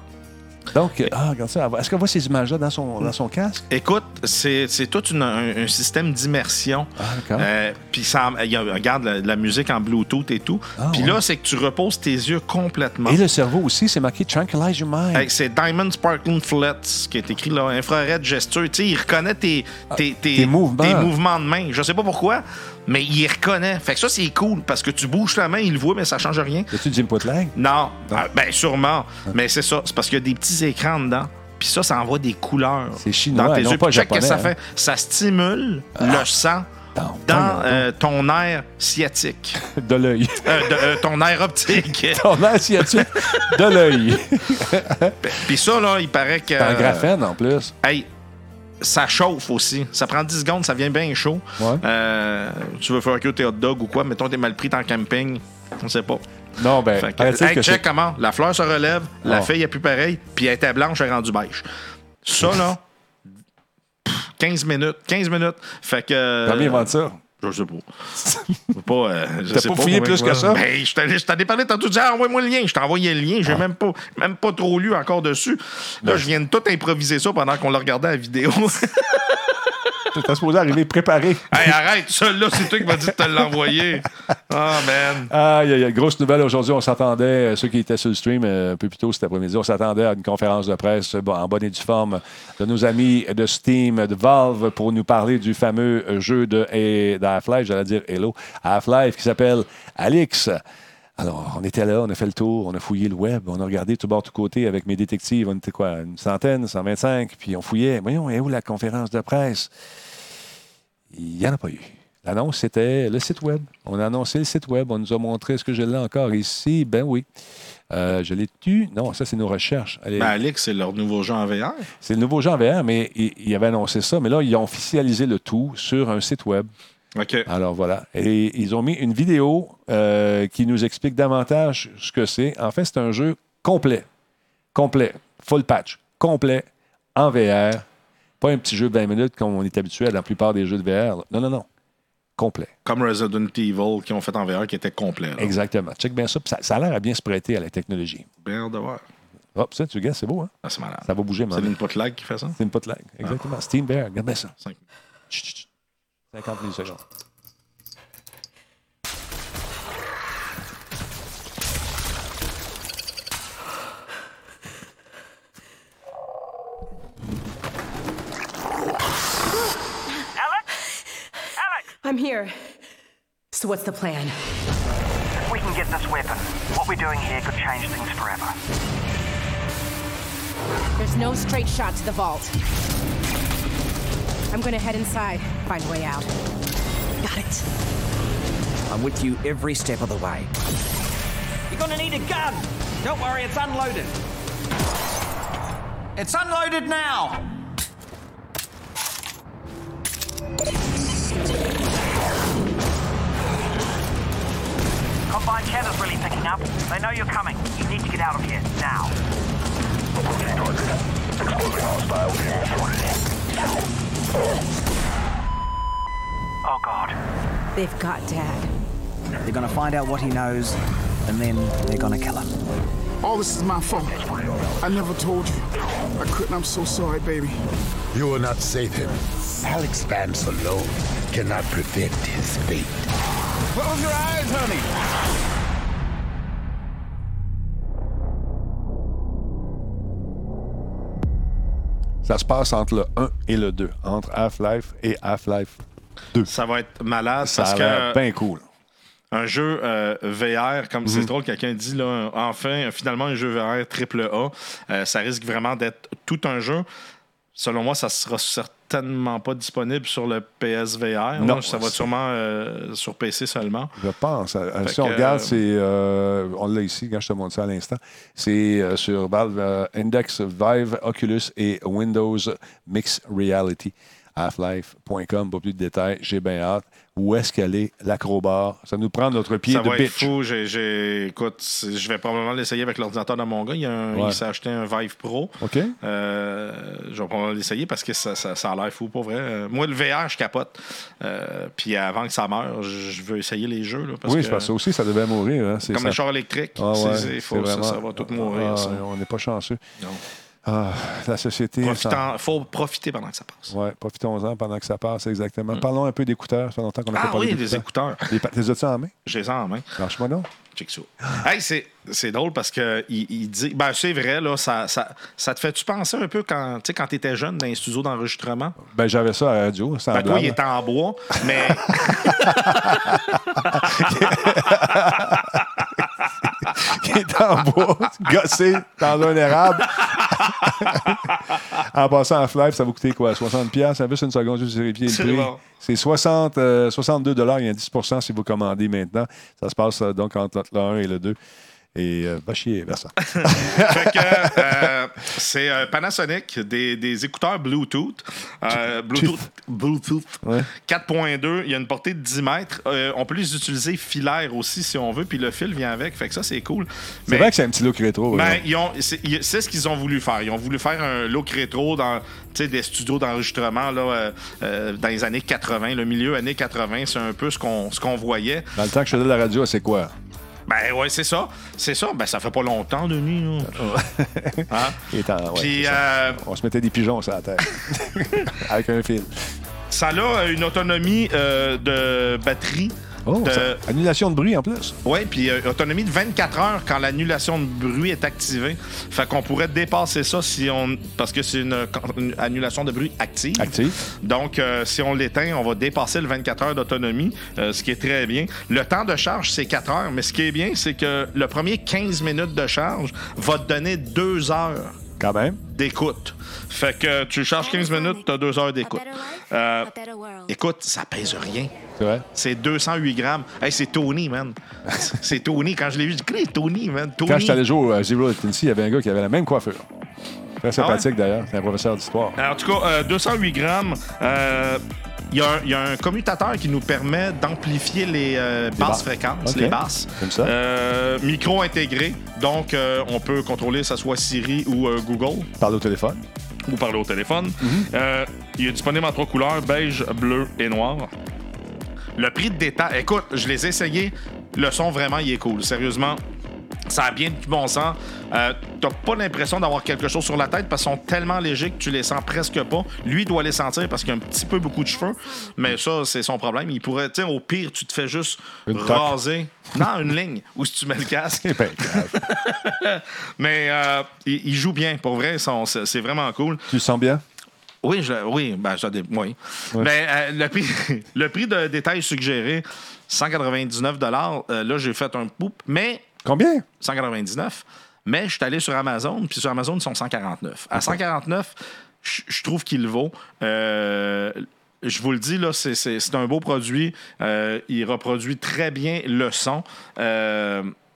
Donc, ah, regarde ça. Est-ce qu'on voit ces images-là dans son, dans son casque? Écoute, c'est tout une- un, un système d'immersion. Ah, d'accord. Euh, Puis regarde la, la musique en Bluetooth et tout. Ah, Puis ouais. là, c'est que tu reposes tes yeux complètement. Et le cerveau aussi, c'est marqué Tranquilize Your Mind. Hey, c'est Diamond Sparkling Flats qui est écrit là, infrared gesture. Tu sais, il reconnaît tes, tes, tes, Ah, tes mouvements. tes mouvements de main. Je sais pas pourquoi, mais il reconnaît. Fait que ça, c'est cool parce que tu bouges la main, il le voit, mais ça change rien. As-tu du input lag? Non, Ah, ben sûrement. Mais c'est ça. C'est parce qu'il y a des petits écrans dedans. Puis ça, ça envoie des couleurs. C'est chinois, Dans tes non yeux. pas japonais, que ça hein. fait. Ça stimule le sang Dans- euh, ton air sciatique. <laughs> De l'œil. Euh, euh, ton air optique. <laughs> Ton assiette de l'œil. Puis ça, là, il paraît que. T'as un graphène en plus. Hey, ça chauffe aussi. Ça prend 10 secondes, ça vient bien chaud. Ouais. Euh, tu veux faire que tes hot dogs ou quoi? Mettons, t'es mal pris en camping. On sait pas. Non, ben, Fait que, paraît-il hey, que check comment. La fleur se relève, la Ah. feuille est plus pareille, puis elle était blanche, elle est rendue beige. Ça, là, pff, 15 minutes. 15 minutes. Fait que. Combien ils vendent ça? Je sais pas. Pas, euh, je T'as sais pas fouillé combien plus que ça? Ben, je t'en ai parlé tantôt. Tu dis, ah, envoie-moi le lien. Je t'ai envoyé le lien. J'ai même, pas, même pas trop lu encore dessus. Là, je viens de tout improviser ça pendant qu'on le regardait à la vidéo. <laughs> T'es supposé arriver préparé. hey, arrête. Ça, là, c'est toi qui m'as dit de te l'envoyer. Ah, man. Aïe, aïe, aïe. Grosse nouvelle aujourd'hui. On s'attendait, euh, ceux qui étaient sur le stream euh, un peu plus tôt cet après-midi, on s'attendait à une conférence de presse bon, en bonne et due forme de nos amis de Steam, de Valve, pour nous parler du fameux euh, jeu de, et- de Half-Life, j'allais dire Hello, Half-Life, qui s'appelle Alix. Alors, on était là, on a fait le tour, on a fouillé le web, on a regardé tout bord, tout côté avec mes détectives. On était quoi, une centaine, 125, puis on fouillait. Voyons, est où la conférence de presse? Il n'y en a pas eu. L'annonce, c'était le site web. On a annoncé le site web. On nous a montré ce que je l'ai encore ici? Ben oui. Euh, je l'ai tu? Non, ça, c'est nos recherches. Allez, Ben, Alex, c'est leur nouveau jeu en VR. c'est le nouveau jeu en VR, mais ils, ils avaient annoncé ça. Mais là, ils ont officialisé le tout sur un site web. OK. Alors voilà. Et ils ont mis une vidéo euh, qui nous explique davantage ce que c'est. En fait, c'est un jeu complet. Complet. Full patch. Complet. En VR. Pas un petit jeu de 20 minutes comme on est habitué à la plupart des jeux de VR. là. Non, non, non. Complet. Comme Resident Evil qui ont fait en VR qui était complet. là. Exactement. Check bien ça. Ça, ça a l'air à bien se prêter à la technologie. Bien de voir. Hop, ça, tu regardes, c'est beau, hein? Ah, c'est malade. Ça va bouger, C'est man. l'input lag qui fait ça? C'est une pot lag. Exactement. Steam VR, regarde bien ça. Cinq. Chut, chut, chut. 50 millisecondes. Alex? I'm here. So what's the plan? We can get this weapon. What we're doing here could change things forever. There's no straight shot to the vault. I'm gonna head inside, find a way out. Got it. I'm with you every step of the way. You're gonna need a gun. Don't worry, it's unloaded. It's unloaded now. They know you're coming. You need to get out of here now. Oh God. They've got Dad. They're gonna find out what he knows, and then they're gonna kill him. All this is my fault. I never told you. I couldn't. I'm so sorry, baby. You will not save him. Alex Vance alone cannot prevent his fate. Close your eyes, honey. Ça se passe entre le 1 et le 2, entre Half-Life et Half-Life 2. Ça va être malade Ça parce a que bien cool. un jeu euh, VR, comme Mhm. c'est drôle, quelqu'un dit là, enfin, finalement, un jeu VR triple A, euh, ça risque vraiment d'être tout un jeu. selon moi, ça sera certainement pas disponible sur le PSVR. Non. ça va sûrement euh, sur PC seulement. Je pense. Euh, Fait si on regarde, euh, c'est. euh, on l'a ici, quand je te montre ça à l'instant. C'est euh, sur Valve Index, Vive, Oculus et Windows Mixed Reality. Half-Life.com, pas plus de détails. J'ai bien hâte. Où est-ce qu'elle est, l'acrobar? Ça nous prend notre pied Ça de va être fou. J'ai- écoute, je vais probablement l'essayer avec l'ordinateur de mon gars. Il, un- Ouais. il s'est acheté un Vive Pro. OK? Euh, je vais probablement l'essayer parce que ça, ça- ça a l'air fou pour vrai. Euh, moi, le VR, je capote. Euh, puis avant que ça meure, je veux essayer les jeux. là, parce oui, que, parce que ça aussi, ça devait mourir. hein, Comme ça. les chars électriques. Ah ça, vraiment- ça va tout mourir. Ah, on n'est pas chanceux. Non. Ah, la société. ça- Profitant- faut profiter pendant que ça passe. Ouais, profitons-en pendant que ça passe, exactement. Parlons un peu d'écouteurs. Ça fait longtemps qu'on n'a Mm. Ah pas parlé oui, des écouteurs. Les Les as-tu en main? J'ai les en main. Lâche-moi donc. Check ça. Hey, c'est, c'est drôle parce que il, il dit. Ben, c'est vrai, là, ça, ça, ça te fait-tu penser un peu quand tu quand étais jeune dans les studios d'enregistrement? Ben, j'avais ça à la radio. Ben, toi, il était en bois, mais. <laughs> <laughs> qui est en bois, <laughs> gossé dans un érable. <laughs> en passant en live, ça va coûter quoi? 60$? piastres? Juste une seconde, juste vérifier le prix. bon. C'est 60, euh, 62 Il y a un 10% si vous commandez maintenant. Ça se passe euh, donc entre le 1 et le 2. Et euh, va chier, Vincent. <laughs> euh, c'est euh, Panasonic, des, des écouteurs Bluetooth. Euh, Bluetooth, Bluetooth Ouais. 4.2, il y a une portée de 10 mètres. Euh, on peut les utiliser filaires aussi si on veut, puis le fil vient avec. Fait que ça, c'est cool. C'est vrai que c'est un petit look rétro. Ben, c'est ce qu'ils ont voulu faire. Ils ont voulu faire un look rétro dans des studios d'enregistrement là, dans les années 80, le milieu années 80. C'est un peu ce qu'on ce qu'on voyait. Dans le temps que je faisais de la radio, c'est quoi? Ben ouais, c'est ça. C'est ça. Ben ça fait pas longtemps, Denis. là. <laughs> Hein? Il est ouais, Puis euh, On se mettait des pigeons sur la tête. Avec un fil. ça a une autonomie euh, de batterie. Oh, de- ça- annulation de bruit en plus. Oui, puis euh, autonomie de 24 heures quand l'annulation de bruit est activée. Fait qu'on pourrait dépasser ça si on. Parce que c'est une, une annulation de bruit active. Active. Donc, euh, si on l'éteint, on va dépasser le 24 heures d'autonomie, euh, ce qui est très bien. Le temps de charge, c'est 4 heures, mais ce qui est bien, c'est que le premier 15 minutes de charge va te donner 2 heures Quand même. d'écoute. Fait que tu charges 15 minutes, tu as 2 heures d'écoute. Euh, écoute, ça pèse rien. C'est vrai? C'est 208 grammes. Hey, c'est Tony, man. <laughs> C'est Tony. Quand je l'ai vu, je dis, Tony, man. Tony. Quand j'étais allé jouer au Zero Tennessee, il y avait un gars qui avait la même coiffure. Très sympathique Ah ouais? d'ailleurs. C'est un professeur d'histoire. En tout cas, euh, 208 grammes. euh, Il y, a un- il y a un commutateur qui nous permet d'amplifier les euh, basses fréquences, les basses. Comme ça. Euh, micro intégré. Donc, euh, on peut contrôler, que ce soit Siri ou euh, Google, Parle au téléphone. ou parler au téléphone. Euh, il est disponible en trois couleurs, beige, bleu et noir. Le prix de détail, écoute, je les ai essayés. Le son, vraiment, il est cool. Sérieusement, ça a bien du bon sens. Euh, T'as pas l'impression d'avoir quelque chose sur la tête parce qu'ils sont tellement légers que tu les sens presque pas. Lui doit les sentir parce qu'il a un petit peu beaucoup de cheveux. Mais ça, c'est son problème. Il pourrait, tu sais, au pire, tu te fais juste Une toque. raser. Non, une ligne où si tu mets le casque. <laughs> Mais euh, il, il joue bien. Pour vrai, c'est c'est vraiment cool. tu le sens bien? Oui, je, oui, ben, ça oui. Mais euh, le, prix, <laughs> le prix de détail suggéré, 199 euh, Là, j'ai fait un poup, mais Combien? 199. Mais je suis allé sur Amazon, puis sur Amazon, ils sont 149. À 149, je trouve qu'il vaut. Euh, je vous le dis, là, c'est un beau produit. Euh, il reproduit très bien le son.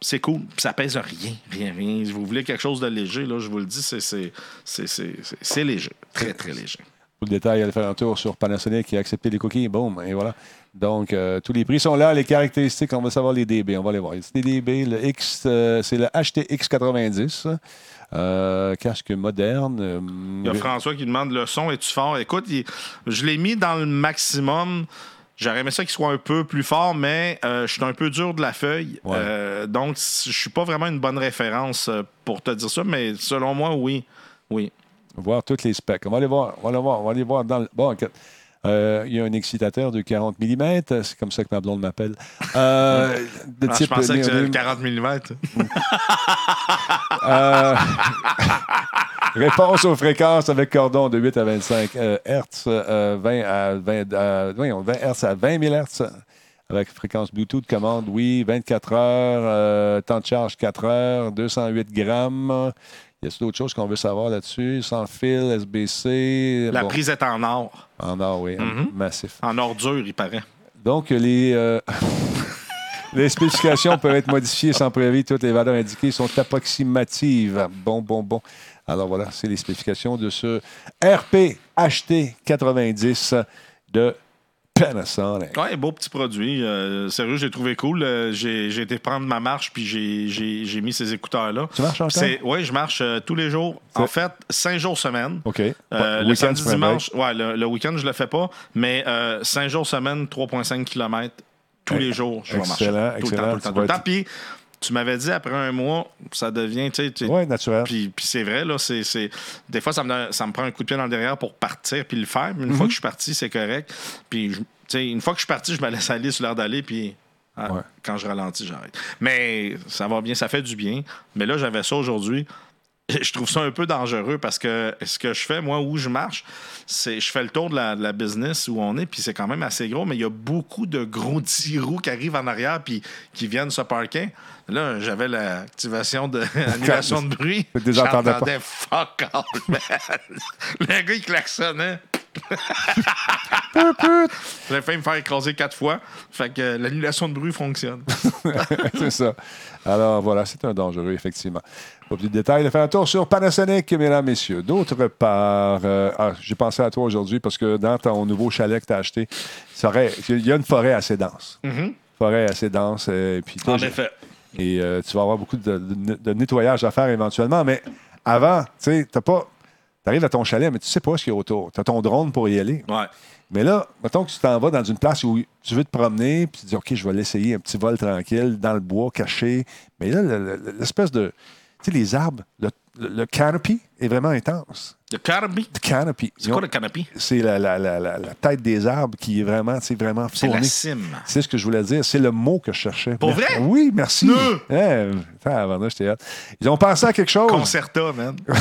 C'est cool. Ça pèse rien, rien, rien. Si vous voulez quelque chose de léger, là, je vous le dis, c'est- léger. Très, très léger. Pour le détail, allez faire un tour sur Panasonic qui a accepté les cookies. Boum, et voilà. Donc, euh, tous les prix sont là. Les caractéristiques, on va savoir les DB. On va les voir. Les DB, le X, euh, c'est le HTX 90. Euh, casque moderne. Il y a François qui demande le son, es-tu fort? Écoute, il- je l'ai mis dans le maximum. J'aurais aimé ça qu'il soit un peu plus fort, mais euh, je suis un peu dur de la feuille. Ouais. Euh, donc, je suis pas vraiment une bonne référence euh, pour te dire ça, mais selon moi, oui. Oui. voir tous les specs. On va aller voir. On va aller voir. On va aller voir dans le. Bon, ok. Euh, il y a un excitateur de 40 mm. C'est comme ça que ma blonde m'appelle. Euh, <laughs> de Ah, je pensais que c'était néodyme. 40 mm. Euh, <laughs> réponse aux fréquences avec cordon de 8 à 25 euh, Hertz, euh, 20 à 20, euh, voyons, 20 Hertz à 20 000 Hertz. Avec fréquence Bluetooth, commande, oui, 24 heures, euh, temps de charge 4 heures, 208 grammes. Y a d'autres choses qu'on veut savoir là-dessus? Sans fil, SBC. La bon, prise est en or. En or, oui. Mhm. Massif. En ordure, il paraît. Donc, les, euh, <laughs> les spécifications peuvent être modifiées sans préavis. Toutes les valeurs indiquées sont approximatives. Bon, bon, bon. Alors voilà, c'est les spécifications de ce RP HT 90 de Panasonic. Ouais, beau petit produit. Euh, sérieux, j'ai trouvé cool. Euh, j'ai j'ai été prendre ma marche puis j'ai- j'ai j'ai mis ces écouteurs-là. Tu marches encore? Oui, je marche euh, tous les jours. En fait, cinq jours semaine. OK. Euh, Le week-end, samedi, tu dimanche, ouais, le, le week-end, je le fais pas, mais 5 jours semaine, 3,5 km, tous les jours, je vais marcher. excellent, Tout le temps, tout le temps, Tu tout le vas temps. Puis, tu m'avais dit, après un mois, ça devient, tu sais... Oui, naturel. Puis, puis c'est vrai, là, c'est, c'est- des fois, ça me, ça me prend un coup de pied dans le derrière pour partir puis le faire. Mais une Mhm. fois que je suis parti, c'est correct. Puis, tu sais, une fois que je suis parti, je me laisse aller sur l'air d'aller, puis ah, Ouais. quand je ralentis, j'arrête. Mais ça va bien, ça fait du bien. Mais là, j'avais ça aujourd'hui. <laughs> Je trouve ça un peu dangereux parce que ce que je fais, moi, où je marche, c'est je fais le tour de la, de la business où on est, puis c'est quand même assez gros, mais il y a beaucoup de gros petits roues qui arrivent en arrière puis qui viennent se parker. Là, j'avais l'activation de <laughs> l'annulation de bruit. J'entendais fuck all, <laughs> man. Le gars, il klaxonnait. J'ai failli me faire écraser quatre fois. Fait que l'annulation de bruit fonctionne. c'est ça. Alors voilà, c'est un dangereux, effectivement. Pas plus de détails. De faire un tour sur Panasonic, mesdames, messieurs. D'autre part, euh, ah, j'ai pensé à toi aujourd'hui parce que dans ton nouveau chalet que tu as acheté, ça aurait- il y a une forêt assez dense. Mhm. Forêt assez dense. euh, puis toi, En effet. Et euh, tu vas avoir beaucoup de, de- de nettoyage à faire éventuellement. Mais avant, tu sais, t'as pas. Tu arrives à ton chalet, mais tu sais pas ce qu'il y a autour. Tu as ton drone pour y aller. Ouais. Mais là, mettons que tu t'en vas dans une place où tu veux te promener, puis tu dis, OK, je vais l'essayer, un petit vol tranquille, dans le bois, caché. Mais là, le- le- l'espèce de. Tu sais, les arbres, le, le- le canopy est vraiment intense. Le canopy? Le canopy. C'est quoi le canopy? C'est la, la- la- la- tête des arbres qui est vraiment, sais, vraiment C'est la cime. C'est ce que je voulais dire. C'est le mot que je cherchais. Pour vrai? Oui, merci. Eh, attends, avant là, j'étais hâte. Ils ont pensé à quelque chose. Concerta, man. <laughs>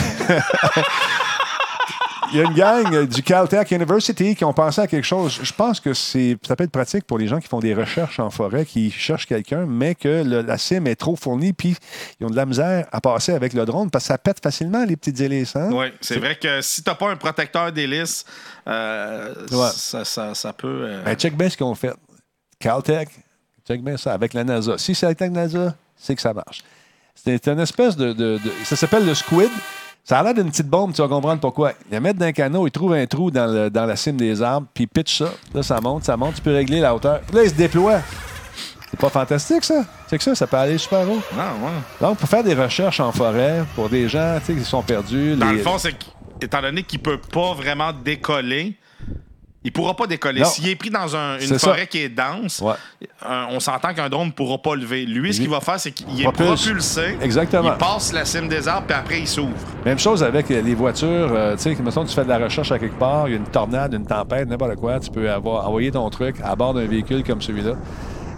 Il y a une gang du Caltech University qui ont pensé à quelque chose. Je pense que c'est, ça peut être pratique pour les gens qui font des recherches en forêt, qui cherchent quelqu'un, mais que le- la cime est trop fournie, puis ils ont de la misère à passer avec le drone parce que ça pète facilement les petites hélices. Hein? Oui, c'est vrai que si t'as pas un protecteur d'hélice, euh, Ouais. ça, ça- ça peut. euh, Ben, check bien ce qu'ils ont fait. Caltech, check bien ça avec la NASA. Si c'est avec la NASA, c'est que ça marche. C'est une espèce de, de- de- Ça s'appelle le squid. Ça a l'air d'une petite bombe, tu vas comprendre pourquoi. Ils la mettent dans un canot, ils trouvent un trou dans, le- dans la cime des arbres, puis ils pitchent ça. Là, ça monte, ça monte, tu peux régler la hauteur. Puis là, il se déploie. C'est pas fantastique, ça? C'est que ça, ça peut aller super haut. Ah, ouais. Donc, pour faire des recherches en forêt, pour des gens tu sais, qui sont perdus. Dans les- le fond, c'est qu'étant donné qu'il peut pas vraiment décoller, il pourra pas décoller. S'il est pris dans un- une ça. forêt qui est dense, Ouais. euh, on s'entend qu'un drone ne pourra pas lever. Lui, ce qu'il va faire, c'est qu'il est propulsé. Exactement. Il passe la cime des arbres, puis après, il s'ouvre. Même chose avec les voitures. euh, tu sais, mettons, tu fais de la recherche à quelque part, il y a une tornade, une tempête, n'importe quoi. Tu peux avoir, envoyer ton truc à bord d'un véhicule comme celui-là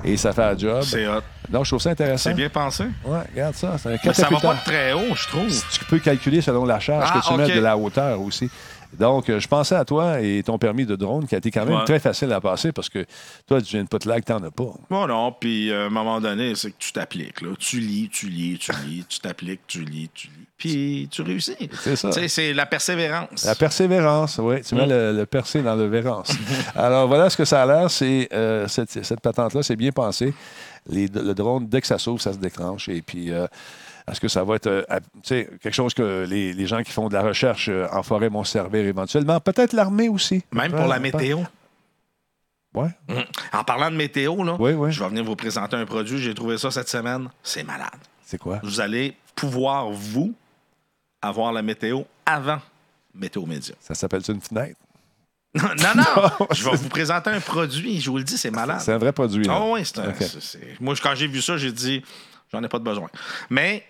et ça fait un job. C'est hot. Donc, je trouve ça intéressant. C'est bien pensé. Ouais, regarde ça. Un Mais ça va pas de très haut, je trouve. Tu peux calculer selon la charge Ah, que tu mets de la hauteur aussi. Donc, euh, je pensais à toi et ton permis de drone qui a été quand même Ouais. très facile à passer parce que toi, tu viens de Putlag, t'en as pas. Bon, non, puis euh, à un moment donné, c'est que tu t'appliques. là. Tu lis, tu lis, tu lis, tu t'appliques, tu lis, tu lis. Puis tu réussis. C'est ça. C'est la persévérance. La persévérance, oui. Tu mets Mm. le, le percé dans le vérance. Alors, voilà ce que ça a l'air. C'est, euh, cette, cette patente-là, c'est bien pensé. Les- le drone, dès que ça s'ouvre, ça se déclenche. Et puis, euh, est-ce que ça va être euh, quelque chose que les, les gens qui font de la recherche euh, en forêt vont se servir éventuellement? Peut-être l'armée aussi. Même pour la météo? Ouais. Mm. En parlant de météo, là, Oui, oui. je vais venir vous présenter un produit. J'ai trouvé ça cette semaine. C'est malade. C'est quoi? Vous allez pouvoir, vous, avoir la météo avant Météo Média. Ça s'appelle une fenêtre? <laughs> non, <laughs> non! je vais vous présenter un produit. Je vous le dis, c'est malade. C'est un vrai produit. là. Ah oui, un. C'est- Moi, quand j'ai vu ça, j'ai dit, j'en ai pas de besoin. Mais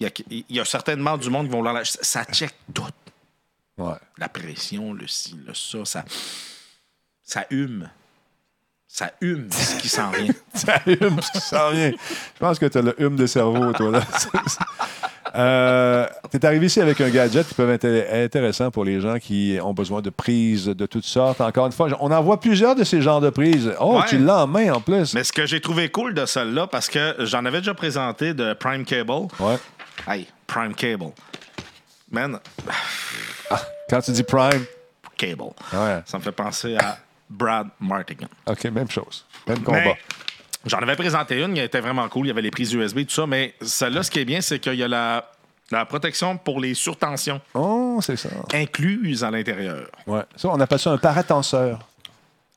il y a, il y a certainement du monde qui vont vouloir la- Ça check tout. Ouais. La pression, le ci, le ça, ça, ça hume. Ça hume ce qui s'en vient. <laughs> Ça hume, ce qui s'en vient. Je pense que tu as le hume de cerveau, toi. Là. <laughs> Euh, tu es arrivé ici avec un gadget qui peut être intéressant pour les gens qui ont besoin de prises de toutes sortes. Encore une fois, on en voit plusieurs de ces genres de prises. Oh, Ouais. tu l'as en main en plus. Mais ce que j'ai trouvé cool de celle-là, parce que j'en avais déjà présenté de Prime Cable. Ouais. Hey, Prime Cable. Man, Quand tu dis Prime, Cable. ouais. Ça me fait penser à Brad Martigan. OK, même chose. Même combat. Mais J'en avais présenté une qui était vraiment cool. Il y avait les prises USB, tout ça. Mais celle-là, ce qui est bien, c'est qu'il y a la, la protection pour les surtensions Oh, c'est ça. incluse à l'intérieur. Ouais. Ça, on appelle ça un paratenseur.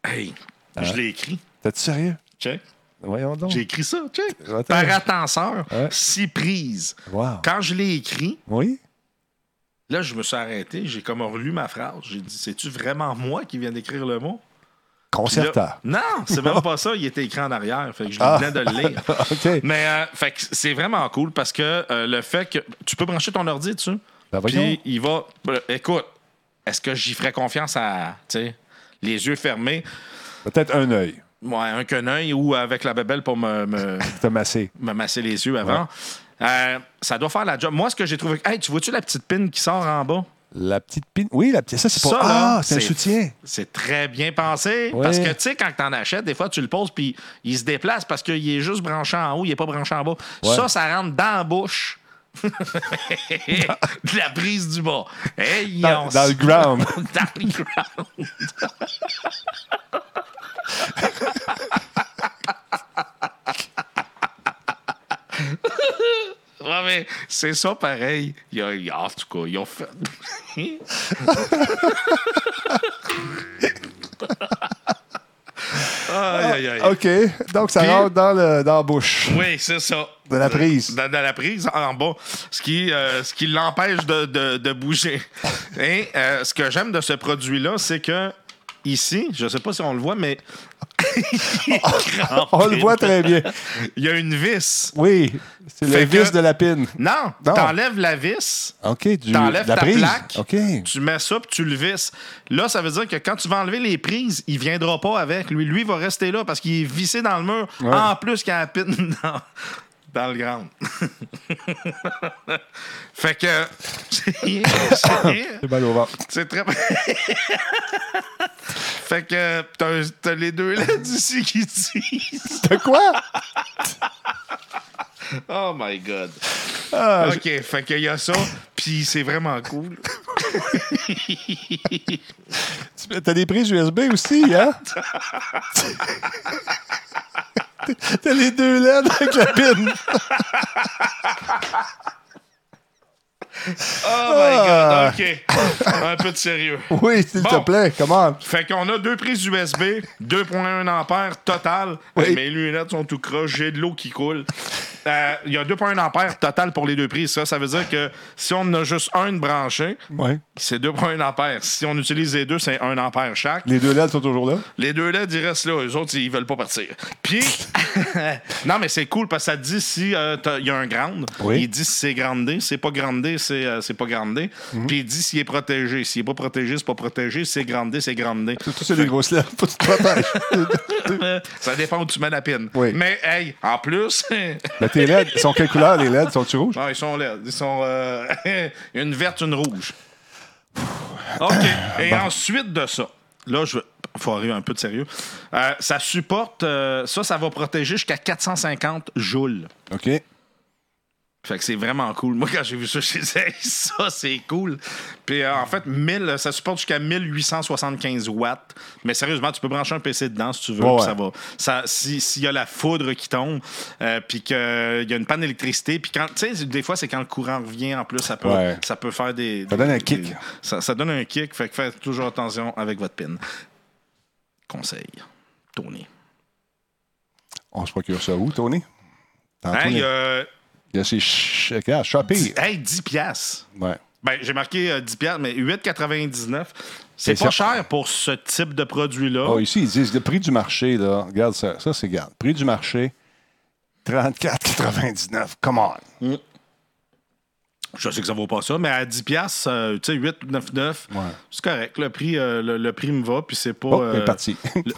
Hey, je l'ai écrit. T'es-tu sérieux? Check. Voyons donc. J'ai écrit ça, check. Paratenseur, Ouais. six prises. Wow. Quand je l'ai écrit, Oui? là, je me suis arrêté. J'ai comme relu ma phrase. J'ai dit, c'est-tu vraiment moi qui viens d'écrire le mot? Là- Concerta. non, c'est même pas ça. Il était écrit en arrière. Fait que je Ah. venais de le lire. <laughs> Mais euh, fait que c'est vraiment cool parce que euh, le fait que tu peux brancher ton ordi dessus. Ben. Puis il va. euh, écoute, est-ce que j'y ferais confiance à. Tu sais, les yeux fermés, Peut-être un œil. Ouais, un quenouille ou avec la bébelle pour me, me, <laughs> T'as massé. me masser les yeux avant? Euh, ça doit faire la job. Moi, ce que j'ai trouvé. Hey, tu vois-tu la petite pin qui sort en bas? La petite pine. Oui, la petite. Ça, c'est pour. Ça, là, ah, c'est un soutien. C'est très bien pensé. Ouais. Parce que, tu sais, quand tu en achètes, des fois, tu le poses, puis il se déplace parce qu'il est juste branché en haut, il n'est pas branché en bas. Ouais. Ça, ça rentre dans la bouche. <laughs> de la prise du bas. Hey, Dans, on <laughs> dans le ground. dans le ground. <laughs> Ouais, mais c'est ça pareil. Il y a, il y a- en tout cas, ils ont fait. <laughs> aïe, aïe, aïe. OK. Donc, ça Puis- rentre dans, le, dans la bouche. Oui, c'est ça. De la prise. Dans la prise, en bas. Ce qui, euh, ce qui l'empêche de, de- de bouger. <laughs> Et euh, ce que j'aime de ce produit-là, c'est que ici, je sais pas si on le voit, mais. <laughs> On le voit très bien. Il y a une vis. Oui. C'est le que- vis de la pine. Non, Non. t'enlèves la vis. OK. De la ta prise. plaque, OK. tu mets ça, puis tu le visses. Là, ça veut dire que quand tu vas enlever les prises, il viendra pas avec. Lui, lui va rester là parce qu'il est vissé dans le mur. Ouais. En plus qu'il y a la pine <laughs> dans, le grand. <laughs> fait que... c'est- mal au ventre. <laughs> C'est très... <laughs> fait que t'as les deux LED ici qui disent... De quoi? Oh my God. Ah, OK, fait qu'il y a ça, puis c'est vraiment cool. T'as des prises USB aussi, hein? T'as les deux LED avec la pine. <laughs> <laughs> Oh my Ah. God, OK. Un peu de sérieux. Oui, s'il Bon. te plaît, comment? Fait qu'on a deux prises USB, 2.1 ampères total. Oui. Mes lunettes sont tout croches, j'ai de l'eau qui coule. Euh, Il y a 2.1 ampères total pour les deux prises. Ça, ça veut dire que si on en a juste un de branché, Ouais. c'est 2.1 ampères. Si on utilise les deux, c'est 1 ampère chaque. Les deux LED sont toujours là? Les deux LED, ils restent là. Eux autres, ils veulent pas partir. Puis, <laughs> non, mais c'est cool parce que ça dit si euh, il y a un grand. Oui. Il dit si c'est grandé. C'est pas grandé, c'est euh, c'est pas grandé. Mhm. Puis il dit s'il est protégé. S'il est pas protégé, c'est pas protégé. Si c'est grandé, c'est grandé. Tout c'est des grosses LED. Tu te protèges. <laughs> ça dépend où tu mets la pine. Oui. Mais, hey, en plus. <laughs> Mais tes LED, ils sont quelle couleur, les LED? Sont-tu rouges? Ah, ils sont là. Ils sont. euh, <laughs> une verte, une rouge. OK. <coughs> Et ensuite de ça, là, je vais. faut arriver un peu de sérieux. Euh, ça supporte. euh, ça, ça va protéger jusqu'à 450 joules. OK. Fait que c'est vraiment cool. Moi, quand j'ai vu ça, <laughs> je disais, ça, c'est cool. Puis euh, en fait, 1000, ça supporte jusqu'à 1875 watts. Mais sérieusement, tu peux brancher un PC dedans si tu veux. Ouais. Ça va. Ça, si- S'il y a la foudre qui tombe, euh, puis qu'il y a une panne d'électricité, puis quand, tu sais, des fois, c'est quand le courant revient en plus, ça peut, Ouais. ça peut faire des. Ça donne un kick. des- ça, ça donne un kick. Fait que faites toujours attention avec votre pin. Conseil. Tony. On se procure ça où, Tony? Tantôt, Hey, il y a- euh, il y a Shopee. hey, 10 piastres. Ouais. Ben, j'ai marqué euh, 10 piastres, mais 8,99. C'est pas cher pour ce type de produit-là. Oh, ici, ils disent le prix du marché, là. Regarde ça. Ça, c'est, regarde. Prix du marché, 34,99. Come on. Je sais que ça vaut pas ça, mais à 10 piastres, euh, tu sais, 8,99, Ouais. c'est correct. Le prix, euh, le, le prix me va, puis c'est pas... Oh, euh,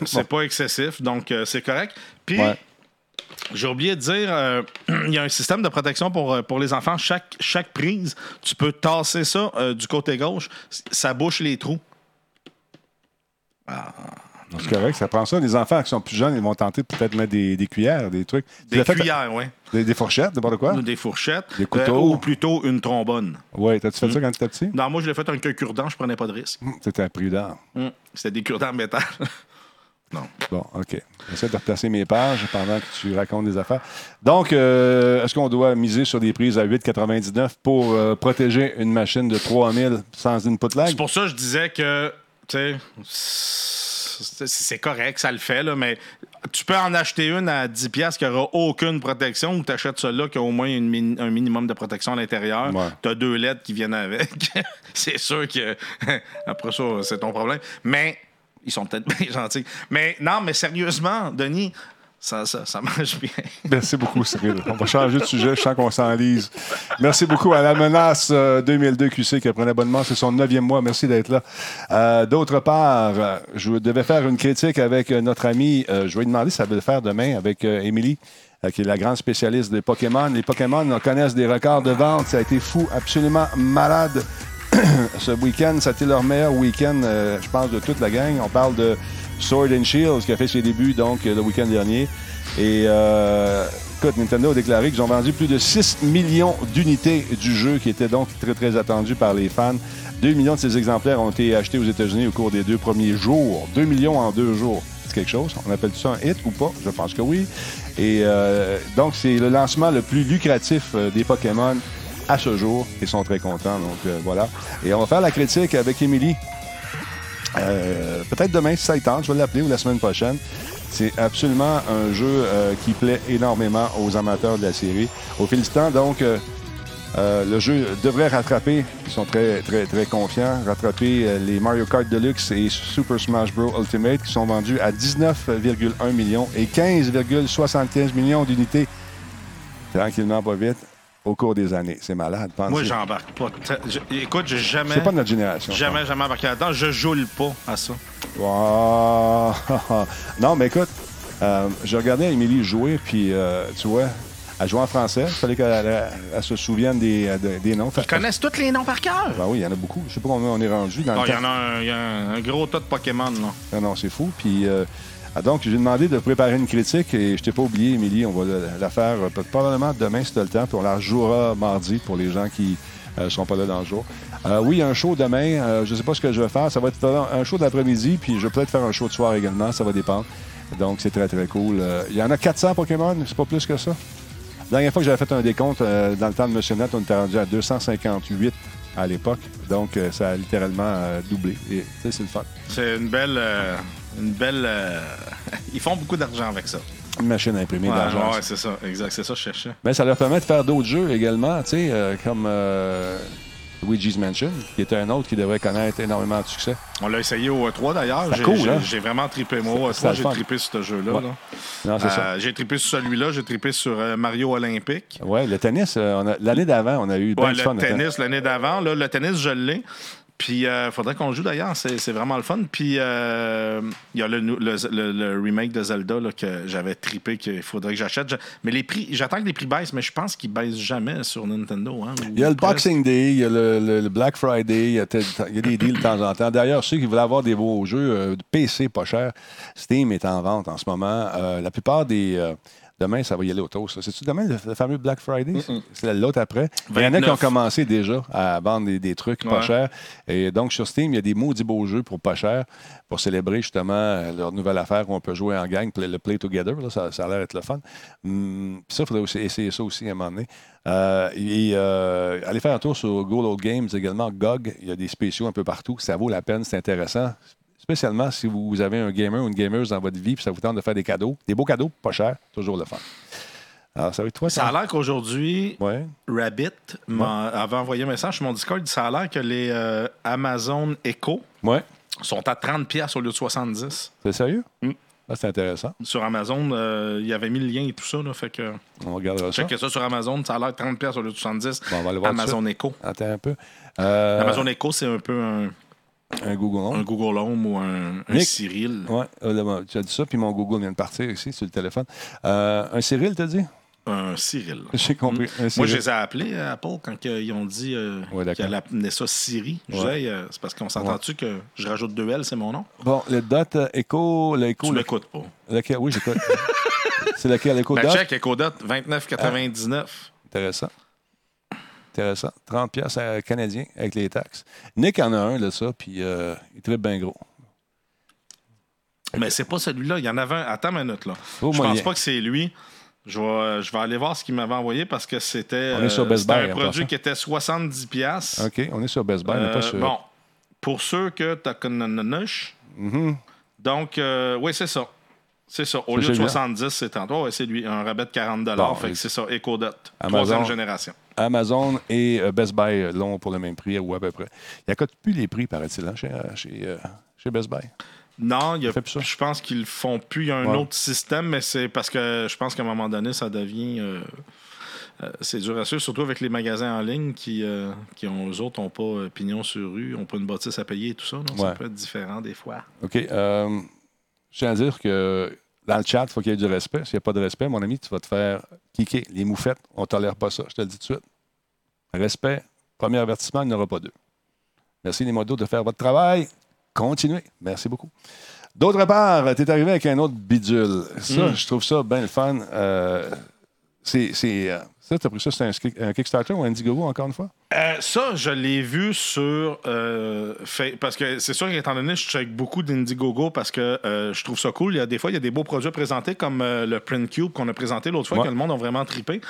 c'est <laughs> pas excessif, donc euh, c'est correct. Puis, Ouais. J'ai oublié de dire, euh, <clears throat> il y a un système de protection pour, euh, pour les enfants. Chaque, chaque prise, tu peux tasser ça euh, du côté gauche, ça bouche les trous. Ah, C'est correct, ça prend ça. Les enfants qui sont plus jeunes, ils vont tenter peut-être mettre des, des cuillères, des trucs. Des fait- cuillères, oui. Des, des fourchettes, n'importe quoi? Des fourchettes. Des couteaux. Euh, ou plutôt une trombone. Oui, t'as-tu fait ça quand tu étais petit? Non, moi, je l'ai fait avec un cure-dent, je prenais pas de risque. C'était prudent. Hum, C'était des cure-dents en <laughs> métal. Bon, OK. J'essaie de replacer mes pages pendant que tu racontes des affaires. Donc, euh, est-ce qu'on doit miser sur des prises à 8,99 pour euh, protéger une machine de 3000 sans input lag? C'est pour ça que je disais que, tu sais, c'est correct, ça le fait, là, mais tu peux en acheter une à 10$ piastres qui n'aura aucune protection ou tu achètes celle-là qui a au moins une min- un minimum de protection à l'intérieur. Ouais. Tu as deux lettres qui viennent avec. <laughs> c'est sûr que, <laughs> après ça, c'est ton problème. Mais, ils sont peut-être <laughs> bien gentils. Mais non, mais sérieusement, Denis, ça, ça, ça marche bien. <laughs> Merci beaucoup, Cyril. On va changer de sujet. Je sens qu'on s'enlise. Merci beaucoup à la menace euh, 2002 QC qui a pris un abonnement. C'est son neuvième mois. Merci d'être là. Euh, D'autre part, euh, je devais faire une critique avec euh, notre ami. euh, je vais lui demander si ça veut le faire demain avec euh, Émilie. euh, qui est la grande spécialiste des Pokémon. Les Pokémon on connaissent des records de vente. Ça a été fou, absolument malade. <coughs> Ce week-end, été leur meilleur week-end, euh, je pense, de toute la gang. On parle de Sword and Shield, qui a fait ses débuts donc euh, le week-end dernier. Et euh, Nintendo a déclaré qu'ils ont vendu plus de 6 millions d'unités du jeu, qui était donc très, très attendu par les fans. 2 millions de ces exemplaires ont été achetés aux États-Unis au cours des deux premiers jours. 2 millions en deux jours. C'est quelque chose. On appelle ça un hit ou pas? Je pense que oui. Et euh, donc, c'est le lancement le plus lucratif euh, des Pokémon à ce jour. Ils sont très contents. Donc, euh, voilà. Et on va faire la critique avec Émilie. Euh, Peut-être demain, si ça y tente, je vais l'appeler ou la semaine prochaine. C'est absolument un jeu euh, qui plaît énormément aux amateurs de la série. Au fil du temps, donc, euh, le jeu devrait rattraper, ils sont très, très, très confiants, rattraper les Mario Kart Deluxe et Super Smash Bros. Ultimate qui sont vendus à 19,1 millions et 15,75 millions d'unités. Tranquillement, pas vite, au cours des années. C'est malade, pensez. Moi, j'embarque pas. Je- écoute, j'ai jamais. C'est pas de notre génération. Jamais, jamais embarqué là-dedans. Je joule pas à ça. Wow. <laughs> non, mais écoute, euh, je regardais Émilie jouer, puis euh, tu vois, elle jouait en français. Il fallait qu'elle elle- elle se souvienne des, euh, des- des noms. Ils connaissent tous les noms par cœur. Ben oui, il y en a beaucoup. Je sais pas combien on est rendu dans Ah, Il y en a un, il y a un- un gros tas de Pokémon, là. Non, non, c'est fou. Puis, euh, ah, donc, j'ai demandé de préparer une critique et je t'ai pas oublié, Émilie. On va la- faire euh, probablement demain si tu as le temps, puis on la jouera mardi pour les gens qui ne sont pas là dans le jour. Euh, oui, un show demain. Euh, je sais pas ce que je vais faire. Ça va être un show d'après-midi, puis je vais peut-être faire un show de soir également. Ça va dépendre. Donc, c'est très, très cool. Euh, Il y en a 400 Pokémon, c'est pas plus que ça? La dernière fois que j'avais fait un décompte, euh, dans le temps de Monsieur Net, on était rendu à 258 à l'époque. Donc, euh, ça a littéralement euh, doublé. Et, c'est le fun. C'est une belle. Une belle. euh, <laughs> Ils font beaucoup d'argent avec ça. Une machine à imprimer Ouais, l'argent. ouais, c'est ça. Exact. C'est ça que je cherchais. Mais ça leur permet de faire d'autres jeux également, tu sais, euh, comme euh, Luigi's Mansion, qui est un autre qui devrait connaître énormément de succès. On l'a essayé au E3 d'ailleurs. C'est J'ai cool, hein? j'ai vraiment trippé. Moi, au C'était E3, le j'ai trippé sur ce jeu-là. Ouais. Non, c'est ça. J'ai trippé sur celui-là. J'ai trippé sur Mario Olympique. Ouais, le tennis, l'année d'avant, on a eu bien Ouais, du fun. le tennis l'année d'avant. Là, le tennis, je l'ai. Puis, il faudrait qu'on joue d'ailleurs. C'est vraiment le fun. Puis, euh, il y a le, nou- le- le- le remake de Zelda là, que j'avais trippé, qu'il faudrait que j'achète. Mais les prix, j'attends que les prix baissent, mais je pense qu'ils baissent jamais sur Nintendo. hein, Il y a le presque. Boxing Day, il y a le, Black Friday, il y, a y des deals de temps en temps. D'ailleurs, ceux qui veulent avoir des beaux jeux euh, PC pas cher, Steam est en vente en ce moment. Euh, la plupart des. Demain, ça va y aller au toast. C'est-tu demain le, le fameux Black Friday? C'est l'autre après. Il y en a qui ont 29. commencé déjà à vendre des, des trucs pas chers. Et donc, sur Steam, il y a des maudits beaux jeux pour pas cher pour célébrer justement euh, leur nouvelle affaire où on peut jouer en gang, le Play Together. là, ça, ça a l'air d'être le fun. Hum, ça, il faudrait aussi essayer ça aussi à un moment donné. Euh, et euh, allez faire un tour sur Go Old Games également, GOG. Il y a des spéciaux un peu partout. Ça vaut la peine, c'est intéressant. Spécialement si vous avez un gamer ou une gameuse dans votre vie, puis ça vous tente de faire des cadeaux. Des beaux cadeaux, pas chers, toujours le fun. Alors, ça va être toi, Ça a l'air qu'aujourd'hui, Ouais. Rabbit m'a- avait envoyé un message sur mon Discord. Ça a l'air que les euh, Amazon Echo Ouais. sont à 30$ piastres au lieu de 70$. C'est sérieux? Mm. Ah, c'est intéressant. Sur Amazon, euh, il y avait mis le lien et tout ça. Là, fait que On regardera ça. checkez ça sur Amazon. Ça a l'air 30$ piastres au lieu de 70$. Bon, on va voir Amazon. Echo. Attends un peu. Euh, Amazon Echo, c'est un peu un, un Google Home. un Google Home ou un. Cyril. Ouais, euh, tu as dit ça, puis mon Google vient de partir ici sur le téléphone. Euh, un Cyril, t'as dit? Un Cyril. J'ai compris. Un Moi, Cyril. je les ai appelés à Apple quand ils ont dit euh, Ouais, ça Siri. Je Ouais. disais, euh, c'est parce qu'on s'entend-tu que je rajoute deux L, c'est mon nom? Bon, le Dot Echo. Le Echo Tu m'écoutes pas. lequel- Oui, j'écoute. <laughs> C'est lequel, l'Echo Ben, Dot? check, EcoDot, 29,99. Intéressant. Intéressant. 30 pièces canadiens avec les taxes. Nick en a un de ça, puis euh, il tripe bien gros. Mais c'est pas celui-là. Il y en avait un. Attends une minute, là. Oh, je pense pas que c'est lui. Je vais, je vais aller voir ce qu'il m'avait envoyé parce que c'était euh, un produit qui était 70$. piastres. OK, on est sur Best Buy, mais pas Euh, sur. Bon, pour ceux que tu as Mhm. Donc, euh, oui, c'est ça. C'est ça. Au C'est lieu de celui-là? 70, c'est 30. Ouais, c'est lui. Un rabais de 40 Bon, Fait que c'est ça. EcoDot. Troisième génération. Amazon et euh, Best Buy l'ont pour le même prix ou à peu près. Il n'accote plus les prix, paraît-il, hein, chez, euh, chez, euh, chez Best Buy. Non, il y a- fait plus ça. je pense qu'ils le font plus. Il y a un Ouais. autre système, mais c'est parce que je pense qu'à un moment donné, ça devient. euh, euh, c'est dur à suivre, surtout avec les magasins en ligne qui, euh, qui ont, eux autres, n'ont pas pignon sur rue, n'ont pas une bâtisse à payer et tout ça. donc Ça peut être différent des fois. OK. je tiens à dire que dans le chat, il faut qu'il y ait du respect. S'il n'y a pas de respect, mon ami, tu vas te faire kicker. Les moufettes, on ne tolère pas ça. Je te le dis tout de suite. Respect, premier avertissement, il n'y en aura pas deux. Merci les modos de faire votre travail. Continuez. Merci beaucoup. D'autre part, tu es arrivé avec un autre bidule. Ça, Mm. je trouve ça bien le fun. Euh, c'est, c'est, euh, ça, tu as pris ça, c'est un, un Kickstarter ou un Indiegogo, encore une fois? Euh, ça, je l'ai vu sur. euh, parce que c'est sûr qu'étant donné, je check beaucoup d'Indiegogo parce que euh, je trouve ça cool. Il y a des fois, il y a des beaux produits présentés comme euh, le Print Cube qu'on a présenté l'autre fois, Ouais. que le monde a vraiment trippé.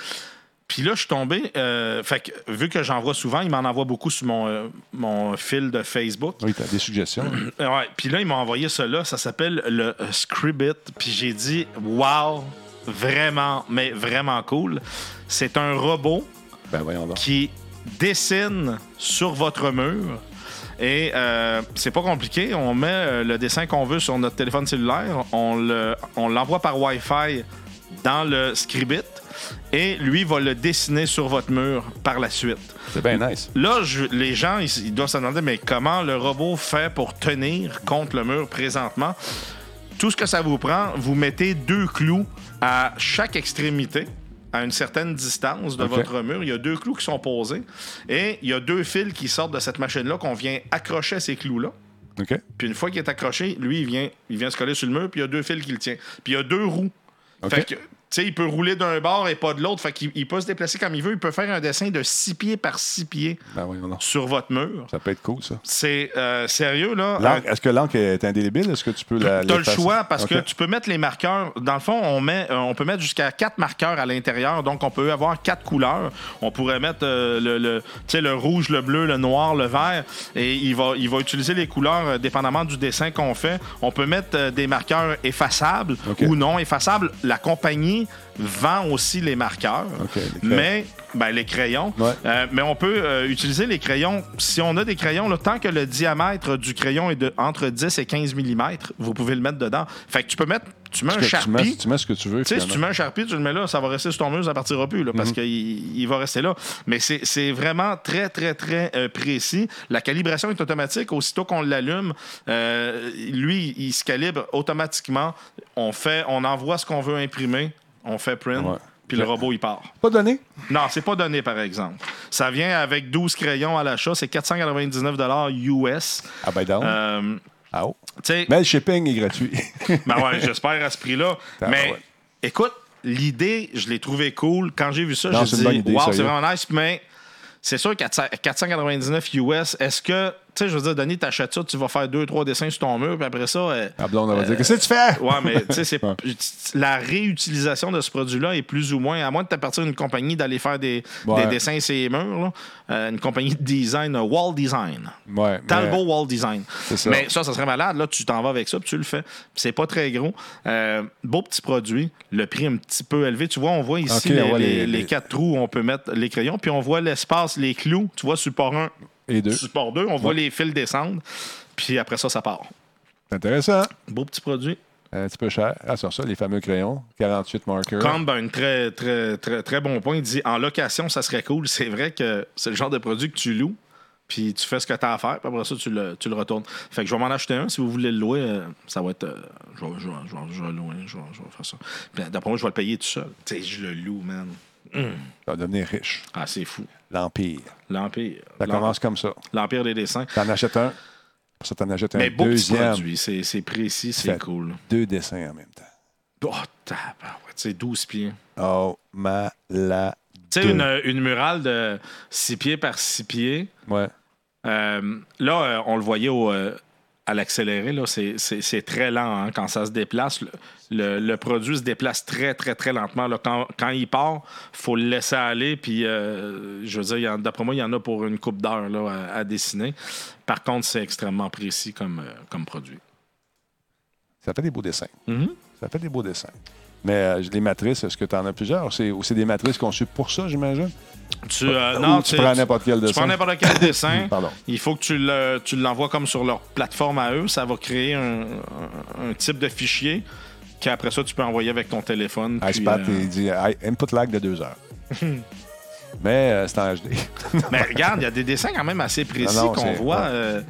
Puis là, je suis tombé. euh, fait que, vu que j'en vois souvent, il m'en envoie beaucoup sur mon, euh, mon fil de Facebook. Oui, tu as des suggestions. <clears throat> Ouais, puis là, ils m'ont envoyé cela. Ça s'appelle le Scribit. Puis j'ai dit, wow, vraiment, mais vraiment cool. C'est un robot ben qui dessine sur votre mur. Et euh, c'est pas compliqué. On met euh, le dessin qu'on veut sur notre téléphone cellulaire. On le- on l'envoie par Wi-Fi dans le Scribit. Et lui va le dessiner sur votre mur par la suite. C'est bien nice. Là, je- les gens, ils, ils doivent se demander, mais comment le robot fait pour tenir contre le mur présentement? Tout ce que ça vous prend, vous mettez deux clous à chaque extrémité, à une certaine distance de votre mur. Il y a deux clous qui sont posés et il y a deux fils qui sortent de cette machine-là qu'on vient accrocher à ces clous-là. Puis une fois qu'il est accroché, lui, il vient, il vient se coller sur le mur, puis il y a deux fils qui le tiennent. Puis il y a deux roues. Fait que, sais, il peut rouler d'un bord et pas de l'autre. Fait qu'il il peut se déplacer comme il veut. Il peut faire un dessin de 6 pieds par 6 pieds Ben sur votre mur. Ça peut être cool, ça. C'est euh, sérieux, là? Est-ce que l'encre est indélébile? Est-ce que tu peux la. Tu as le choix parce que tu peux mettre les marqueurs. Dans le fond, on, met, euh, on peut mettre jusqu'à quatre marqueurs à l'intérieur. Donc, on peut avoir quatre couleurs. On pourrait mettre euh, le, le, rouge, le bleu, le noir, le vert. Et il va, il va utiliser les couleurs dépendamment du dessin qu'on fait. On peut mettre des marqueurs effaçables ou non effaçables. La compagnie vend aussi les marqueurs. OK, les crayons. mais ben, les crayons. Ouais. Euh, mais on peut euh, utiliser les crayons. Si on a des crayons, là, tant que le diamètre du crayon est de entre 10 et 15 mm, vous pouvez le mettre dedans. Fait que tu peux mettre, tu mets un Parce que tu, mets, Sharpie. tu mets ce que tu veux. Tu sais, si tu mets un Sharpie, tu le mets là, ça va rester sur ton mur, ça partira plus, là, Mhm. parce qu'il il va rester là. Mais c'est c'est vraiment très, très, très euh, précis. La calibration est automatique. Aussitôt qu'on l'allume, euh, lui, il se calibre automatiquement. On fait, on envoie ce qu'on veut imprimer, on fait print, Ouais. puis le robot, il part. Pas donné? Non, c'est pas donné, par exemple. Ça vient avec 12 crayons à l'achat, c'est 499 US. Ah ben donc. Euh, Ah oh. Mais le shipping est gratuit. <laughs> ben ouais, j'espère à ce prix-là. Ah, mais ouais. écoute, l'idée, je l'ai trouvée cool. Quand j'ai vu ça, j'ai dit, wow, c'est vraiment nice, mais c'est sûr, 400 499 US, est-ce que, tu sais, je veux dire, Denis, t'achètes ça, tu vas faire deux, trois dessins sur ton mur, puis après ça. euh, Ah, blonde, on va dire Qu'est-ce que tu fais? Ouais, mais tu sais, <laughs> la réutilisation de ce produit-là est plus ou moins, à moins de t'appartenir à une compagnie d'aller faire des, Ouais. des dessins sur les murs, là, euh, une compagnie de design, euh, Wall Design. Ouais. Talbot Wall Design. Ça. Mais ça, ça serait malade. Là, tu t'en vas avec ça, puis tu le fais. C'est pas très gros. Euh, beau petit produit. Le prix un petit peu élevé. Tu vois, on voit ici les- les les- quatre trous où on peut mettre les crayons. Puis on voit l'espace, les clous. Tu vois, support 1, Et deux. support 2. On voit Ouais. les fils descendre. Puis après ça, ça part. C'est intéressant. Beau petit produit. Un petit peu cher. Ah, sur ça, les fameux crayons. 48 markers. Comme ben, un très, très, très, très bon point. Il dit en location, ça serait cool. C'est vrai que c'est le genre de produit que tu loues, puis tu fais ce que tu as à faire, puis après ça, tu le, tu le retournes. Fait que je vais m'en acheter un. Si vous voulez le louer, euh, ça va être. euh, je, vais, je, vais, je, vais, je vais le louer. Je vais, faire ça. D'après moi, je vais le payer tout seul. Tu sais, je le loue, man. Tu vas devenir riche. Ah, c'est fou. L'Empire. L'Empire. Ça commence comme ça. L'Empire des dessins. Tu en achètes un, pour ça, tu en achètes un Mais beau petit deuxième. produit. C'est précis, c'est cool. Deux dessins en même temps. Oh, c'est 12 pieds. Oh, malade. Tu sais, une, une murale de 6 pieds par 6 pieds. Ouais. Euh, là, euh, on le voyait au, euh, à l'accéléré, c'est- très lent hein, quand ça se déplace. Le, le- le produit se déplace très, très, très lentement. là. Quand, quand il part, faut le laisser aller. Puis, euh, je veux dire, d'après moi, il y en a pour une coupe d'heure à, à dessiner. Par contre, c'est extrêmement précis comme, euh, comme produit. Ça fait des beaux dessins. Mhm. Ça fait des beaux dessins. Mais euh, les matrices, est-ce que tu en as plusieurs? C'est- Ou c'est des matrices conçues pour ça, j'imagine? Tu, euh, non, tu prends n'importe quel Tu dessin? prends n'importe quel dessin. <laughs> Pardon. Il faut que tu le- tu l'envoies comme sur leur plateforme à eux. Ça va créer un, un- un type de fichier qu'après ça, tu peux envoyer avec ton téléphone. iSpat, euh, il dit input lag de deux heures. <laughs> Mais euh, c'est en HD. Mais <laughs> regarde, il y a des dessins quand même assez précis Non, non, qu'on voit. ouais.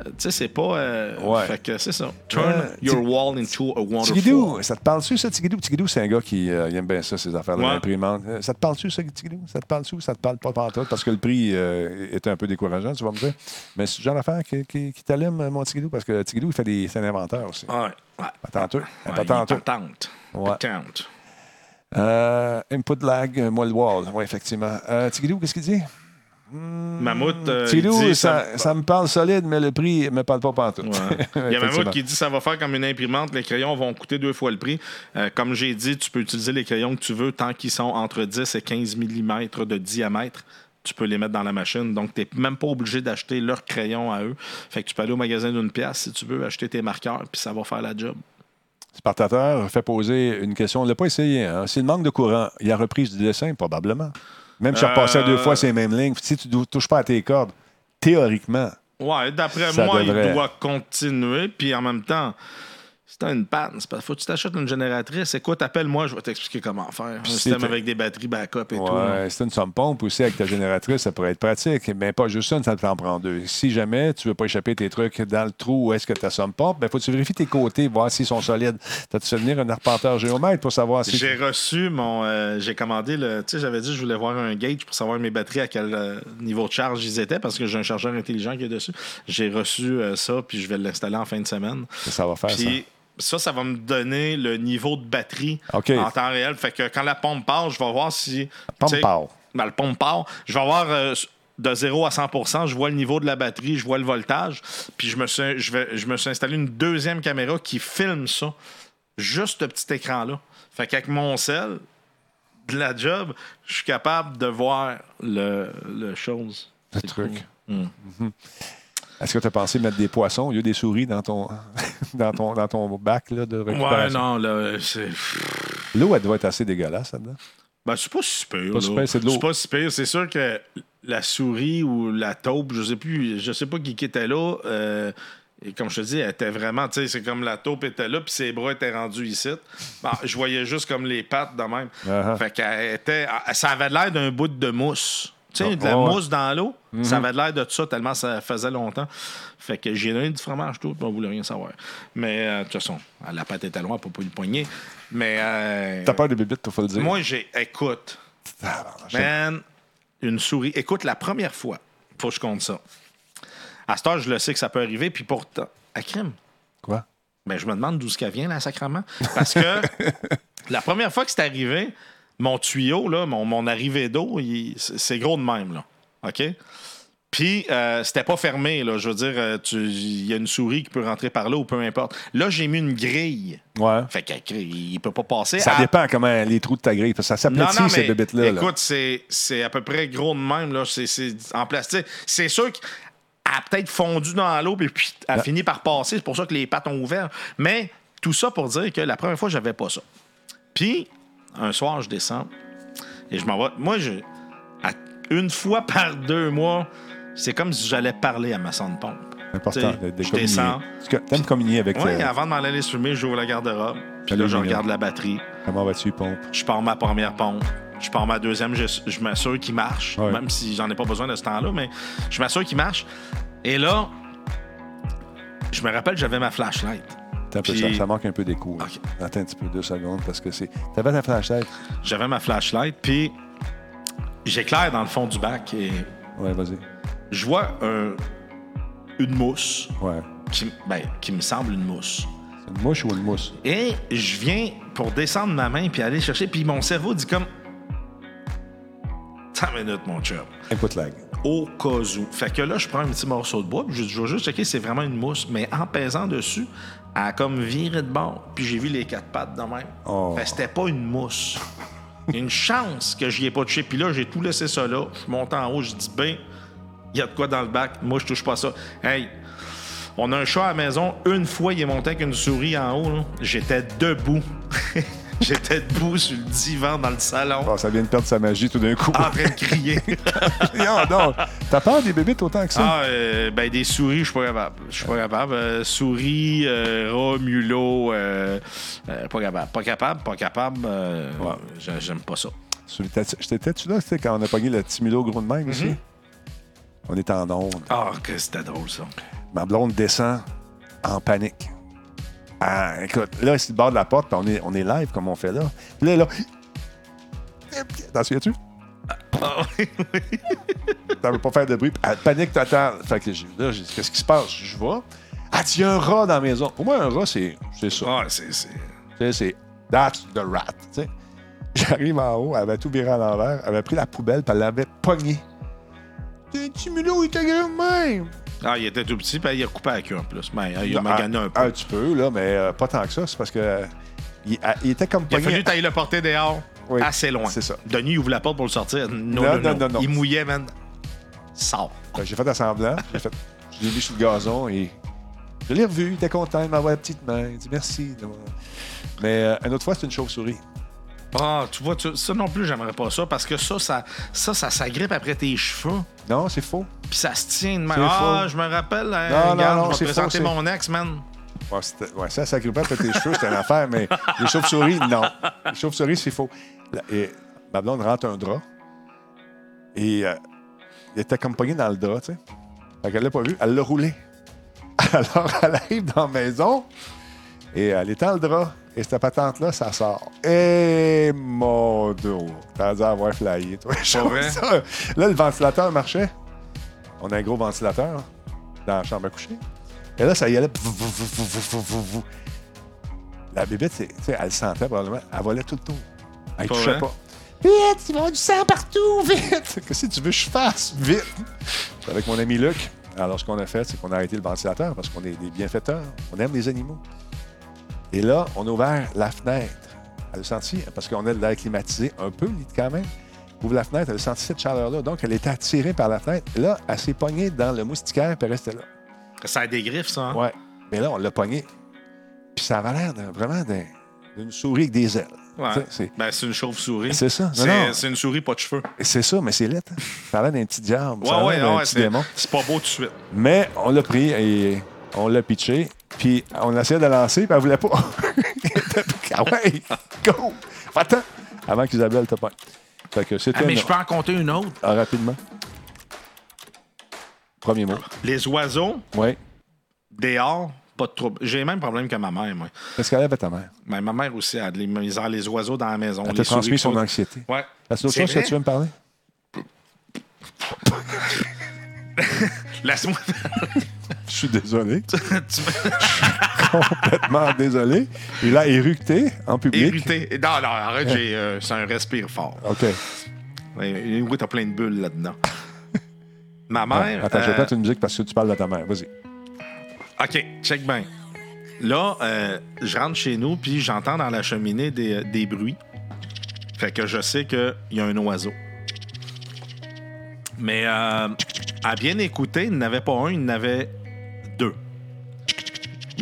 Euh, tu sais, c'est pas. euh, Ouais. Fait que c'est ça. Turn Euh, your wall into a wonderful. Tigidou, ça te parle-tu, ça, Tigidou? Tigidou, c'est un gars qui euh, il aime bien ça, ces affaires de Ouais. l'imprimante. Euh, Ça te parle-tu, ça, Tigidou? Ça te parle-tu ou ça te parle pas pantoute? Parce que le prix euh, est un peu décourageant, tu vas me dire. Mais c'est le genre d'affaire qui, qui, qui t'allume, mon Tigidou, parce que Tigidou, il fait des, c'est un inventeur aussi. Ouais. ouais. Patenteux. Un Ouais, patenteux. patente. Ouais. Patente. Euh, input lag, moi le wall. Oui, effectivement. Euh, Tigidou, qu'est-ce qu'il dit? Mammouth, euh, dit ça, ça me parle solide, mais le prix ne me parle pas. Ouais. <laughs> Il y a. Mammouth qui dit ça va faire comme une imprimante. Les crayons vont coûter deux fois le prix. Euh, comme j'ai dit, tu peux utiliser les crayons que tu veux tant qu'ils sont entre 10 et 15 mm de diamètre. Tu peux les mettre dans la machine. Donc, tu n'es même pas obligé d'acheter leurs crayons à eux. Fait que tu peux aller au magasin d'une pièce si tu veux acheter tes marqueurs, puis ça va faire la job. Spartateur fait poser une question. On ne l'a pas essayé. Hein? S'il manque de courant, il y a reprise du dessin, probablement. Même si je repassais Euh, deux fois ces mêmes lignes, si tu ne touches pas à tes cordes, théoriquement, Ouais, d'après moi, devrait. il doit continuer. Puis en même temps, si t'as une panne, c'est parce qu'il faut que tu t'achètes une génératrice. Écoute, appelle-moi, je vais t'expliquer comment faire. Un système avec des batteries backup et tout. ouais, c'est une somme pompe aussi avec ta génératrice, ça pourrait être pratique. Mais pas juste une, ça t'en prend deux. Si jamais tu ne veux pas échapper tes trucs dans le trou où est-ce que ta somme pompe, il faut que tu vérifies tes côtés, voir s'ils sont solides. T'as-tu fait venir un arpenteur géomètre pour savoir si. J'ai reçu mon. euh, j'ai commandé le. Tu sais, j'avais dit que je voulais voir un gauge pour savoir mes batteries à quel euh, niveau de charge ils étaient parce que j'ai un chargeur intelligent qui est dessus. J'ai reçu euh, ça, puis je vais l'installer en fin de semaine. Ça va faire Puis ça, ça va me donner le niveau de batterie en temps réel. Fait que quand la pompe part, je vais voir si. pompe tu sais, part. ben, le pompe part. Je vais voir euh, de 0 à 100% je vois le niveau de la batterie, je vois le voltage. Puis je me suis, je vais, je me suis installé une deuxième caméra qui filme ça. Juste ce petit écran-là. Fait qu'avec mon sel, de la job, je suis capable de voir le, le chose. Le C'est truc. cool. Mm. Mhm. Est-ce que tu as pensé mettre des poissons? Au lieu des souris dans ton, <laughs> dans ton, dans ton bac là, de Ouais, récupération? non, là, c'est. L'eau, elle doit être assez dégueulasse là-dedans. Ben, c'est pas si pire. Pas si pire, c'est de l'eau. C'est pas si pire. C'est sûr que la souris ou la taupe, je sais plus, je sais pas qui qui était là. euh, et comme je te dis, elle était vraiment, tu sais, c'est comme la taupe était là, puis ses bras étaient rendus ici. Bon, je voyais juste comme les pattes de même. Uh-huh. Fait qu'elle était. Ça avait l'air d'un bout de mousse. Tu sais, Ah, de la ouais. mousse dans l'eau. Mhm. Ça avait l'air de ça tellement ça faisait longtemps. Fait que j'ai donné du fromage tout, on voulait rien savoir. Mais euh, de toute façon, la pâte était loin pour pas le poignet. Mais. euh, T'as peur des bébites, il faut le dire. moi, j'ai. Écoute. Man, une souris. Écoute, la première fois, faut que je compte ça. À cette heure, je le sais que ça peut arriver, puis pourtant. À crime. Quoi? Ben, je me demande d'où ce qu'elle vient, là, sacrement. Parce que <laughs> la première fois que c'est arrivé, mon tuyau, là, mon, mon arrivée d'eau, c'est gros de même, là. OK? Puis, euh, c'était pas fermé, là. Je veux dire, euh, il y a une souris qui peut rentrer par là ou peu importe. Là, j'ai mis une grille. Ouais. Fait qu'il peut pas passer. Ça à- dépend comment les trous de ta grille. parce que Ça s'aplatit, ces bébites-là. là. Écoute, c'est, c'est à peu près gros de même. Là. C'est, c'est en plastique. C'est sûr qu'elle a peut-être fondu dans l'eau puis puis elle a Ah. fini par passer. C'est pour ça que les pattes ont ouvert. Mais tout ça pour dire que la première fois, j'avais pas ça. Puis, un soir, je descends et je m'en vais. Moi, je, à- une fois <laughs> par deux mois, c'est comme si j'allais parler à ma sonde pompe. Important de, de je communier. descends. T'aimes communier avec Oui, euh, avant de m'en aller se fumer, j'ouvre la garde-robe. Puis là, je regarde la batterie. Comment vas-tu, pompe? Je pars ma première pompe. Je pars ma deuxième, je, je m'assure qu'il marche, Ouais. même si j'en ai pas besoin de ce temps-là, mais je m'assure qu'il marche. Et là, je me rappelle, j'avais ma flashlight. Attends un peu, Puis- ça, ça manque un peu d'écho. Attends un petit peu, deux secondes, parce que c'est. T'avais ta flashlight? J'avais ma flashlight, puis j'éclaire dans le fond du bac et Ouais, vas-y. je vois un- une mousse Ouais. qui, ben, qui me semble une mousse. C'est une mouche ou une mousse? Et je viens pour descendre ma main puis aller chercher, puis mon cerveau dit comme. Attends une minute, mon chum. Input lag. Au cas où. Fait que là, je prends un petit morceau de bois, puis je dis, je vais juste checker si c'est vraiment une mousse. Mais en pesant dessus, elle a comme viré de bord, puis j'ai vu les quatre pattes de même. Oh. Fait que c'était pas une mousse. <laughs> Une chance que j'y ai pas touché. Puis là, j'ai tout laissé ça là. Je monte en haut, je dis, ben, il y a de quoi dans le bac. Moi, je touche pas ça. Hey, on a un chat à la maison. Une fois, il est monté avec une souris en haut. là. J'étais debout. <laughs> J'étais debout sur le divan dans le salon, Oh, ça vient de perdre sa magie tout d'un coup. en train de crier. <laughs> non, non. T'as peur des bébites autant que ça? Ah, euh, ben des souris, je suis pas capable. Je suis pas capable. Euh, souris, euh, euh, euh, pas capable. Pas capable, pas capable. j'a- J'aime pas ça. J'étais-tu là, quand on a pogné le petit mulot gros de même ici? Mhm. On est en onde. Ah, que c'était drôle, ça. Ma blonde descend en panique. Ah, écoute, là, c'est le bord de la porte, puis on est, on est live comme on fait là. Là, là. T'en souviens-tu? Ah, oui, oui. T'en veux pas faire de bruit? Elle panique totale. Fait que là, j'ai dit, qu'est-ce qui se passe? Je vois. Ah, il y a un rat dans la maison. Pour moi, un rat, c'est c'est ça. Ah, c'est. c'est- Tu sais, c'est that's the rat. tu sais. J'arrive en haut, elle avait tout viré à l'envers, elle avait pris la poubelle, puis elle l'avait pogné. Un petit mulot, il de même? Ah, il était tout petit, puis il a coupé la queue en plus. Ben, il a Ah, magané un peu. Un petit peu, là, mais euh, pas tant que ça. C'est parce que euh, il, ah, il était comme Il a fallu tailler le porter dehors Oui, assez loin. c'est ça. Denis ouvre la porte pour le sortir. Non, Non, non, non. Il mouillait, man. Sors. Ben, j'ai fait assemblant, j'ai fait. Je l'ai mis sur le gazon et. Je l'ai revu, il était content, il m'envoie la petite main. Il dit merci. Mais euh, une autre fois, c'est une chauve-souris. Ah, tu vois, tu- ça non plus, j'aimerais pas ça parce que ça, ça, ça, ça s'agrippe après tes cheveux. Non, c'est faux. Puis ça se tient de même. Ah, faux. je me rappelle, hein, Non, non, regarde, non, je présenter c'est- mon ex, man. Ouais, c'était- ouais, ça, ça grippe après tes cheveux, c'est une affaire, mais les chauves-souris, non. Les chauves-souris, c'est faux. Et ma blonde rentre un drap et euh, il était comme pogné dans le drap, tu sais. Fait qu'elle l'a pas vu, elle l'a roulé. <laughs> Alors, elle arrive dans la maison et elle est dans le drap. Et cette patente-là, ça sort. Et mon dos! T'as dû avoir flyé, toi. <laughs> Vrai? ça. Là, le ventilateur marchait. On a un gros ventilateur dans la chambre à coucher. Et là, ça y allait. La bébête, c'est- tu sais, elle le sentait probablement. Elle volait tout le tour. Elle Pas touchait vrai? pas. Vite, il va y avoir du sang partout, vite! <laughs> Qu'est-ce que tu veux que je fasse? Vite! Avec mon ami Luc, alors ce qu'on a fait, c'est qu'on a arrêté le ventilateur parce qu'on est des bienfaiteurs. On aime les animaux. Et là, on a ouvert la fenêtre. Elle a senti, parce qu'on a de l'air climatisé, un peu quand même. Ouvre la fenêtre, elle a senti cette chaleur-là. Donc, elle était attirée par la fenêtre. Et là, elle s'est pognée dans le moustiquaire, puis elle restait là. Ça a des griffes, ça. hein? Ouais. Mais là, on l'a pognée. Puis ça avait l'air vraiment d'un- d'une souris avec des ailes. Ouais. C'est Ben, c'est une chauve-souris. C'est ça. C'est une souris, pas de cheveux. c'est ça, mais c'est lettre. Ça a l'air d'un petit diable. Ouais, ouais, ouais, c'est pas beau tout de suite. Mais on l'a pris et on l'a pitché. Puis on essayait de lancer, puis elle voulait pas. <laughs> ah ouais, go! Attends! Avant qu'Isabelle te pogne. Fait que c'était. Ah, mais une- je peux en compter une autre? Ah, rapidement. Premier mot. Les oiseaux, Oui. dehors, pas de trouble. J'ai le même problème que ma mère, moi. Qu'est-ce qu'elle avait ta mère? Mais ma mère aussi a de les misères, les oiseaux dans la maison. Elle t'a transmis son anxiété. Ouais. Est-ce d'autres C'est choses que tu veux me parler? <laughs> Laisse-moi. <laughs> Je suis désolé. Tu <laughs> me- Complètement désolé. Il a éructé en public. Irrité. Non, non, arrête, j'ai, euh, c'est un respire fort. OK. Ouais, Oui, t'as plein de bulles là-dedans. <laughs> Ma Ah, mère. attends, je vais euh, mettre une musique parce que tu parles de ta mère. Vas-y. OK, check bien. Là, euh, je rentre chez nous, puis j'entends dans la cheminée des, des bruits. Fait que je sais qu'il y a un oiseau. Mais euh, à bien écouter, il n'avait pas un, il en avait deux.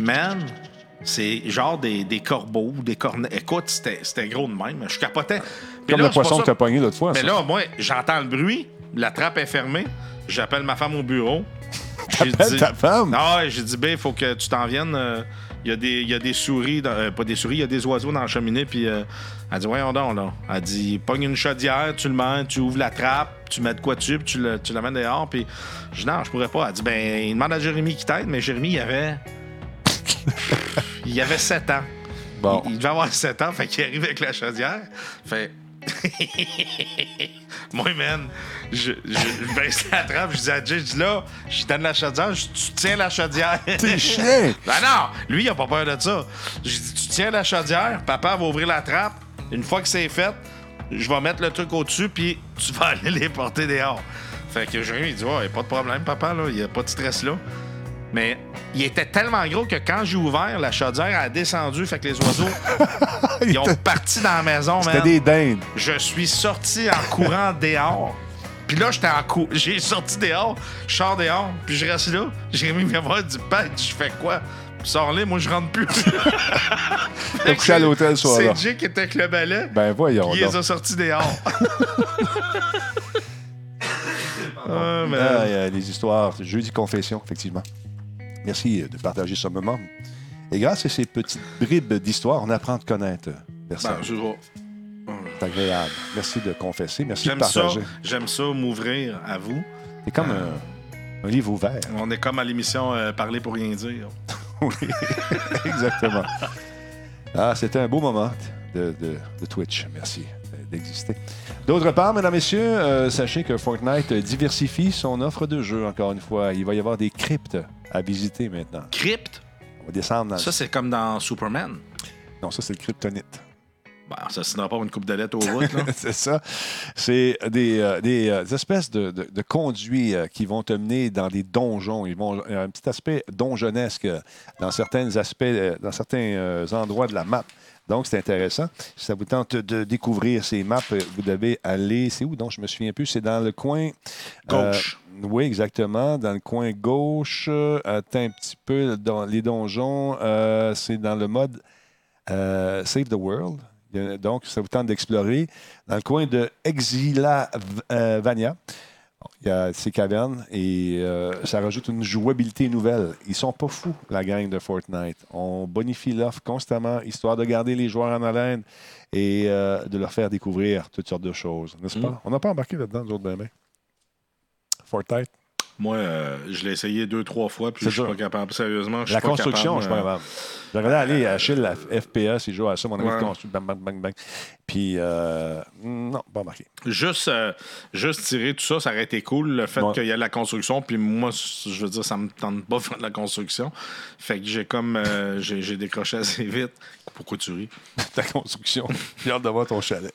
Man, c'est genre des, des corbeaux, des cornets. Écoute, c'était c'était gros de même. Je capotais. Comme là, le poisson que t'as pogné l'autre fois. mais ça. là, moi, j'entends le bruit, la trappe est fermée, j'appelle ma femme au bureau. <laughs> J'ai T'appelles ta femme? Ah ouais, j'ai dit, ben, il faut que tu t'en viennes. euh, Il y, a des- il y a des souris, dans- euh, pas des souris, il y a des oiseaux dans la cheminée. Puis euh, elle dit, voyons donc, là. Elle dit, pogne une chaudière, tu le mets, tu ouvres la trappe, tu mets de quoi dessus, puis tu le- tu l'amènes dehors. Puis je dis, non, je pourrais pas. Elle dit, ben, il demande à Jérémy qui t'aide, mais Jérémy, il avait. <laughs> il avait 7 ans. Bon. Il, il devait avoir 7 ans, fait qu'il arrive avec la chaudière. Fait. Moi, man, je, baisse la trappe, je dis à Jay, je dis là, je donne la chaudière, je dis, tu tiens la chaudière. T'es chien! <laughs> Ben non, lui, il a pas peur de ça. Je dis, tu tiens la chaudière, papa va ouvrir la trappe. Une fois que c'est fait, je vais mettre le truc au-dessus, puis tu vas <laughs> aller les porter dehors. Fait que Jérémy, il dit, ouais, pas de problème, papa, là, il y a pas de stress là. Mais il était tellement gros que quand j'ai ouvert, la chaudière a descendu, fait que les oiseaux, <laughs> ils ont parti dans la maison, C'était des dindes. Je suis sorti en courant <laughs> dehors. Puis là, j'étais en cou... J'ai sorti dehors, je sors dehors, puis je reste là. Jérémy vient voir, il dit Pat, je fais quoi? Sors là, moi je rentre plus. <laughs> T'as couché à l'hôtel ce soir-là. C'est Jay qui était avec le balai. Ben voyons Puis il les donc. a sortis dehors. Ah, mais- Ah, il y a des histoires. Jeudi confession, effectivement. Merci euh, de partager ce moment. Et grâce à ces petites bribes d'histoire, on apprend à te connaître. euh, Personne. Ben. C'est agréable. Merci de confesser. Merci de J'aime ça, partager. j'aime ça m'ouvrir à vous. C'est comme un, un livre ouvert. On est comme à l'émission euh, Parler pour rien dire. <laughs> Oui, exactement. Ah, c'était un beau moment de, de- de Twitch. Merci euh, d'exister. D'autre part, mesdames, messieurs, euh, sachez que Fortnite diversifie son offre de jeux, encore une fois. Il va y avoir des cryptes à visiter maintenant. Crypte? On va descendre dans Ça, c'est comme dans Superman. Non, ça, c'est le kryptonite. Ben, ça signera pas une coupe de lettres aux routes, <laughs> c'est ça. C'est des, euh, des, euh, espèces de, de- de conduits euh, qui vont te mener dans des donjons. Ils vont il y a un petit aspect donjonesque dans certains aspects, dans certains endroits de la map. Donc, c'est intéressant. Si ça vous tente de découvrir ces maps, vous devez aller. C'est où? Donc? Je me souviens plus. C'est dans le coin. Gauche. Oui, exactement. Dans le coin gauche. Euh, attends un petit peu. Dans les donjons, euh, c'est dans le mode euh, Save the World. Donc, ça vous tente d'explorer. Dans le coin de Exilavania, il y a ces cavernes et euh, ça rajoute une jouabilité nouvelle. Ils sont pas fous, la gang de Fortnite. On bonifie l'offre constamment, histoire de garder les joueurs en haleine et euh, de leur faire découvrir toutes sortes de choses, n'est-ce pas? Mm. On n'a pas embarqué là-dedans, nous autres, ben, ben. Fortnite. Moi, euh, je l'ai essayé deux, trois fois, puis je suis pas capable. Sérieusement, je suis La pas construction, capable. je suis pas euh, capable. J'aurais aller à Achille, la FPS, il joue à ça, mon ami Ouais. de construit, bang, bang, bang, bang. Puis, euh, non, pas marqué. Juste, euh, juste tirer tout ça, ça aurait été cool, le fait Ouais. qu'il y ait de la construction. Puis moi, je veux dire, ça me tente pas de faire de la construction. Fait que j'ai comme. euh, j'ai décroché assez vite. Pourquoi tu ris? <laughs> Ta construction. J'ai hâte de voir ton chalet.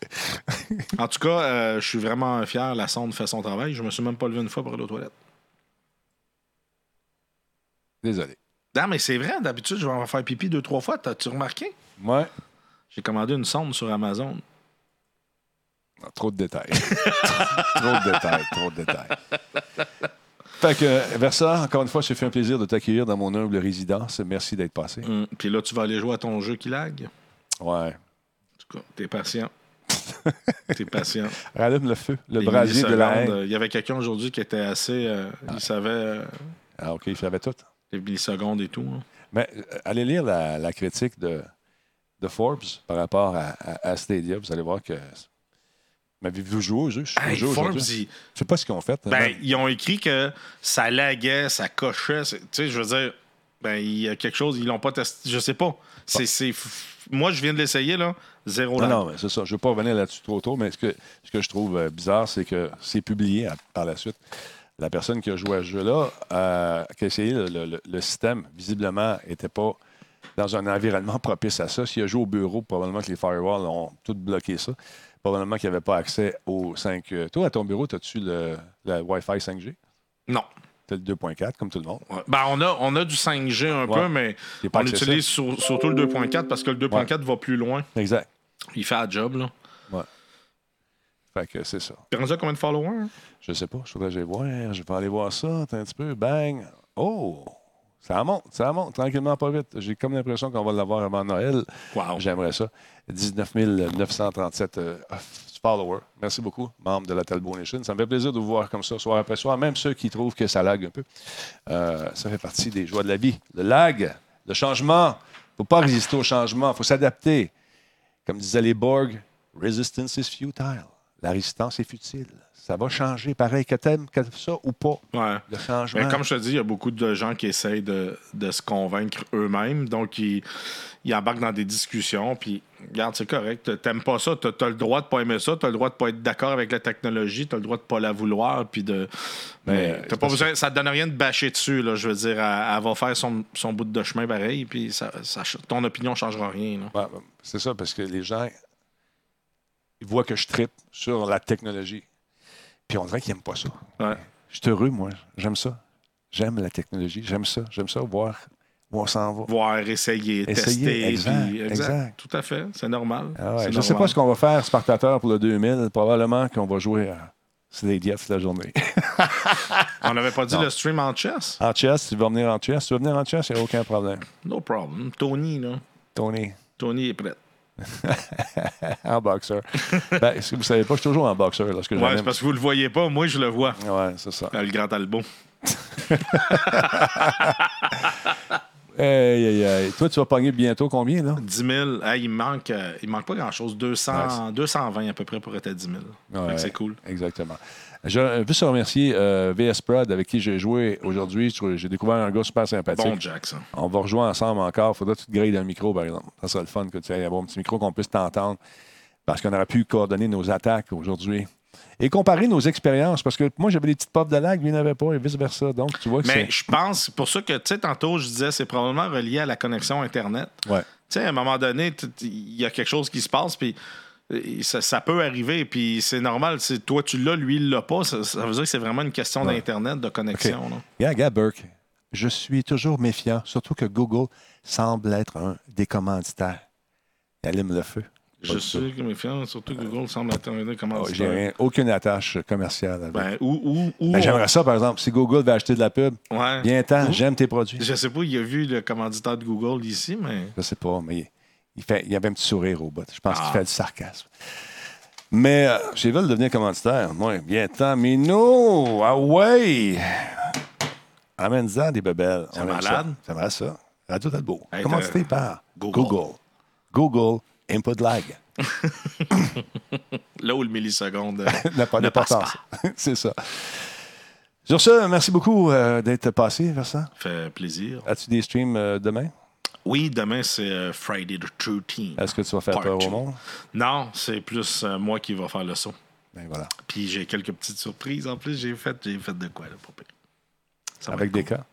En tout cas, euh, je suis vraiment fier. La sonde fait son travail. Je me suis même pas levé une fois pour aller aux toilettes. Désolé. Non, mais c'est vrai, d'habitude, je vais en faire pipi deux, trois fois. T'as-tu remarqué? Ouais. J'ai commandé une sonde sur Amazon. Non, trop de détails. <laughs> trop de détails, trop de détails. Fait que, Versa, encore une fois, j'ai fait un plaisir de t'accueillir dans mon humble résidence. Merci d'être passé. Hum, Puis là, tu vas aller jouer à ton jeu qui lag? Ouais. En tout cas, t'es patient. <laughs> t'es patient. Rallume le feu, le Les brasier de la haine. euh, Il y avait quelqu'un aujourd'hui qui était assez. euh, Il savait euh, Ah, OK, il savait tout. Les millisecondes et tout. hein. Mais euh, allez lire la, la critique de, de Forbes par rapport à, à- à Stadia. Vous allez voir que. M'avez-vous joué au jeu? Je suis Hey, Forbes, Je sais pas ce qu'ils ont fait. Ben, ils ont écrit que ça laguait, ça cochait. Tu sais, je veux dire, ben, il y a quelque chose, ils l'ont pas testé. Je sais pas. C'est, c'est- Moi, je viens de l'essayer, là. Zéro Non, lag. non, mais c'est ça. Je ne veux pas revenir là-dessus trop tôt, mais ce que, ce que je trouve euh, bizarre, c'est que c'est publié à- par la suite. La personne qui a joué à ce jeu-là, euh, qui a essayé le, le- le système, visiblement, n'était pas dans un environnement propice à ça. S'il a joué au bureau, probablement que les firewalls ont tout bloqué ça. Probablement qu'il n'y avait pas accès au 5. euh, Toi, à ton bureau, as-tu le, le Wi-Fi 5G? Non. Tu le 2.4, comme tout le monde. Ouais. Ben, on a, on a du 5G un Ouais. peu, mais on utilise sur- surtout le 2.4 parce que le 2.4 va plus loin. Exact. Il fait la job, là. Fait que c'est ça. T'es rendu à combien de followers? Je sais pas. Je voudrais que j'aille voir. Je vais aller voir ça. Attends un petit peu. Bang. Oh! Ça monte, ça monte, tranquillement, pas vite. J'ai comme l'impression qu'on va l'avoir avant Noël. Wow. J'aimerais ça. 19 937 euh, followers. Merci beaucoup, membre de la Talbot Nation. Ça me fait plaisir de vous voir comme ça, soir après soir. Même ceux qui trouvent que ça lag un peu. Euh, ça fait partie des joies de la vie. Le lag, le changement. Il ne faut pas résister au changement. Il faut s'adapter. Comme disaient les Borg, resistance is futile. La résistance est futile. Ça va changer, pareil, que t'aimes que ça ou pas. Ouais. Le changement. Mais comme je te dis, il y a beaucoup de gens qui essayent de, de se convaincre eux-mêmes. Donc, ils, ils embarquent dans des discussions. Puis, regarde, c'est correct. T'aimes pas ça. T'as as le droit de pas aimer ça. T'as le droit de pas être d'accord avec la technologie. T'as le droit de pas la vouloir. Puis de. Mais Mais, t'as pas besoin, ça te donne rien de bâcher dessus. Là, je veux dire, elle, elle va faire son, son bout de chemin pareil. Puis, ça, ça- ton opinion changera rien. ouais, c'est ça, parce que les gens, ils voient que je tripe sur la technologie. Puis on dirait qu'ils n'aiment pas ça. Ouais. Je suis heureux, moi. J'aime ça. J'aime la technologie. J'aime ça. J'aime ça, voir où on s'en va. Voir, essayer, Essayer, tester. exact, puis- exact. Tout à fait. C'est normal. Ah ouais, Je ne sais pas ce qu'on va faire, Spartateur, pour le 2000. Probablement qu'on va jouer à toute la journée. <laughs> On n'avait pas dit Non. le stream en chess? en chess, tu vas venir en chess. Tu vas venir en chess, il n'y a aucun problème. No problem. Tony, là. Tony, Tony est prêt. <laughs> en boxeur. ben, que vous ne savez pas, je suis toujours en boxeur lorsque Ouais, j'amène- c'est parce que vous le voyez pas. Moi, je le vois. Ouais, c'est ça. Euh, Le grand Albo. Aïe, aïe, aïe. Toi, tu vas pogner bientôt combien, là? 10 000. Hey, il, manque, euh, il manque pas grand-chose. 200, 220 à peu près pour être à 10 000. Fait que Ouais, C'est cool. Exactement. Je veux juste remercier euh, VS Prod avec qui j'ai joué aujourd'hui. J'ai découvert un gars super sympathique. Bon Jack, ça. On va rejouer ensemble encore. Faudra que tu te grilles un micro, par exemple. Ça serait le fun que tu aies avoir un petit micro qu'on puisse t'entendre. Parce qu'on aurait pu coordonner nos attaques aujourd'hui. Et comparer nos expériences. Parce que moi, j'avais des petites pop de lag, lui, il n'avait pas, et vice-versa. Donc, tu vois que Mais je pense, pour ça que, tu sais, tantôt, je disais, c'est probablement relié à la connexion Internet. Ouais. Tu sais, à un moment donné, il y a quelque chose qui se passe, puis ça, ça peut arriver, puis c'est normal. Toi, tu l'as, lui, il l'a pas. Ça, ça veut dire que c'est vraiment une question Ouais. d'Internet, de connexion. Regarde, regarde, Burke. Je suis toujours méfiant, surtout que Google semble être un des commanditaires. Il allume le feu. Je suis méfiant, surtout que Google semble être un comment Oh, J'ai rien- aucune attache commerciale avec. Ben, ou, ou, ou Ben, J'aimerais on- ça, par exemple. Si Google veut acheter de la pub, Ouais. bien temps, j'aime tes produits. Je sais pas, il a vu le commanditaire de Google ici, mais. Je sais pas, mais il, fait, il avait un petit sourire au bout. Je pense Ah. qu'il fait du sarcasme. Mais euh, j'ai veulent devenir commanditaire. Moi, bien temps. Mino, ah ouais! Amène-en des bebelles. C'est malade. Ça. C'est vrai, ça. Radio Talbot. Hey, Commandité par? Google. Google. Google, input lag. <laughs> Là où le milliseconde. euh, <laughs> n'a pas d'importance. <laughs> C'est ça. Sur ce, merci beaucoup euh, d'être passé, Vincent. Fait plaisir. As-tu des streams euh, demain? Oui, demain, c'est euh, Friday the 13. Est-ce que tu vas faire Part peur two. au monde? Non, c'est plus euh, moi qui va faire le saut. Ben voilà. Puis j'ai quelques petites surprises. En plus, j'ai fait, j'ai fait de quoi, là, pour Avec des cool. cas?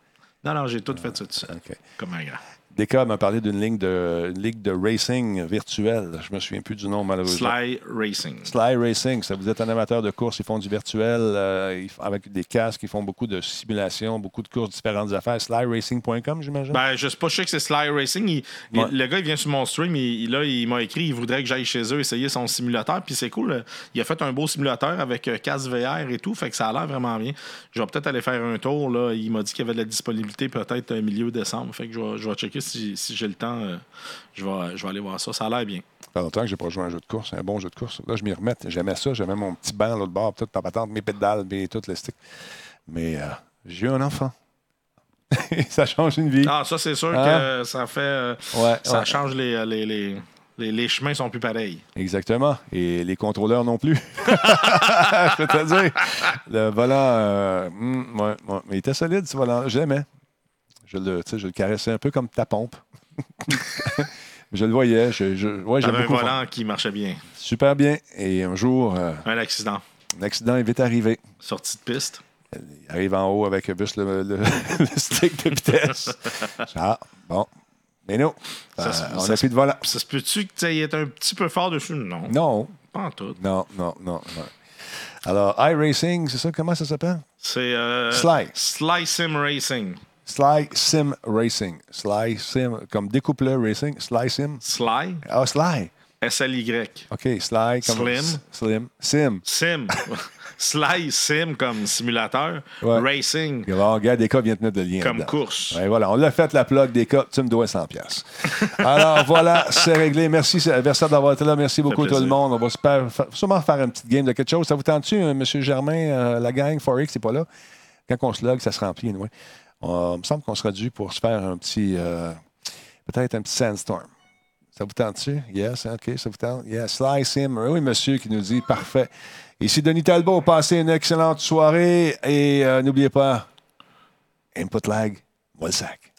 Non, non, j'ai tout fait ça tout seul. OK. Comme un grand. Deka m'a parlé d'une ligue de, une ligue de racing virtuelle. Je me souviens plus du nom, malheureusement. Sly Racing. Sly Racing. Ça, vous êtes un amateur de course, ils font du virtuel euh, avec des casques, ils font beaucoup de simulations, beaucoup de courses, différentes affaires. SlyRacing.com, j'imagine? Ben, je sais pas, je sais que c'est Sly Racing. Il- il- Ouais. le gars, il vient sur mon stream. Il, il- là, il m'a écrit il voudrait que j'aille chez eux essayer son simulateur. Puis c'est cool. Il a fait un beau simulateur avec euh, casque VR et tout. Fait que ça a l'air vraiment bien. Je vais peut-être aller faire un tour. Là. Il m'a dit qu'il y avait de la disponibilité peut-être euh, milieu décembre. Fait que je vais, je vais checker si, si j'ai le temps. euh, je, vais, je vais aller voir ça. Ça a l'air bien. Ça fait longtemps que j'ai pas joué à un jeu de course, un bon jeu de course. Là, je m'y remets. J'aimais ça. J'aimais mon petit banc de bord, toute ma patente, mes pédales, et tout le stick. Mais euh, j'ai eu un enfant. <laughs> ça change une vie. Ah, ça, c'est sûr Hein? que ça fait. euh, Ouais, ça ouais. change les, les, les, les, les chemins sont plus pareils. Exactement. Et les contrôleurs non plus. <laughs> je peux te dire. Le volant, euh, hmm, ouais, il était solide, ce volant. J'aimais. Je le, je caressais un peu comme ta pompe. <laughs> je le voyais. Je, ouais, un beaucoup. volant qui marchait bien. Super bien. Et un jour, euh, Un accident. un accident est vite arrivé. Sortie de piste. Il arrive en haut avec juste le, le- <laughs> le stick de vitesse. <laughs> Ah, bon. Mais non. Ça Euh, on ça a se- plus de volant. Ça se peut-tu que tu sais, il est un petit peu fort dessus? Non. Non. Pas en tout. Non, non, non, non. Alors, iRacing, c'est ça? Comment ça s'appelle? C'est. Euh, Sly. Sly Sim Racing. Sly Sim Racing. Sly Sim, comme découpleur racing. Sly Sim. Sly? Ah, Sly. S-L-Y. OK, Sly comme. Slim? Slim. Sim. Sim. <laughs> Sly Sim comme simulateur. Ouais. Racing alors, regarde, des cas vient de mettre le lien. comme dedans. course. Ouais, voilà, on l'a fait la plug des cas. Tu me dois 100 pièces. <laughs> Alors voilà, c'est réglé. Merci, Versa d'avoir été là. Merci beaucoup tout le monde. On va super- sûrement faire une petite game de quelque chose. Ça vous tente-tu, euh, M. Germain, euh, la gang, Forex, c'est pas là? Quand on se log, ça se remplit. anyway. Euh, il me semble qu'on sera dû pour se faire un petit, euh, peut-être un petit sandstorm. Ça vous tente-tu? Yes, OK, ça vous tente? Yes, Slice him. Oui, monsieur qui nous dit parfait. Ici Denis Talbot, passez une excellente soirée et euh, n'oubliez pas, input lag, le sac.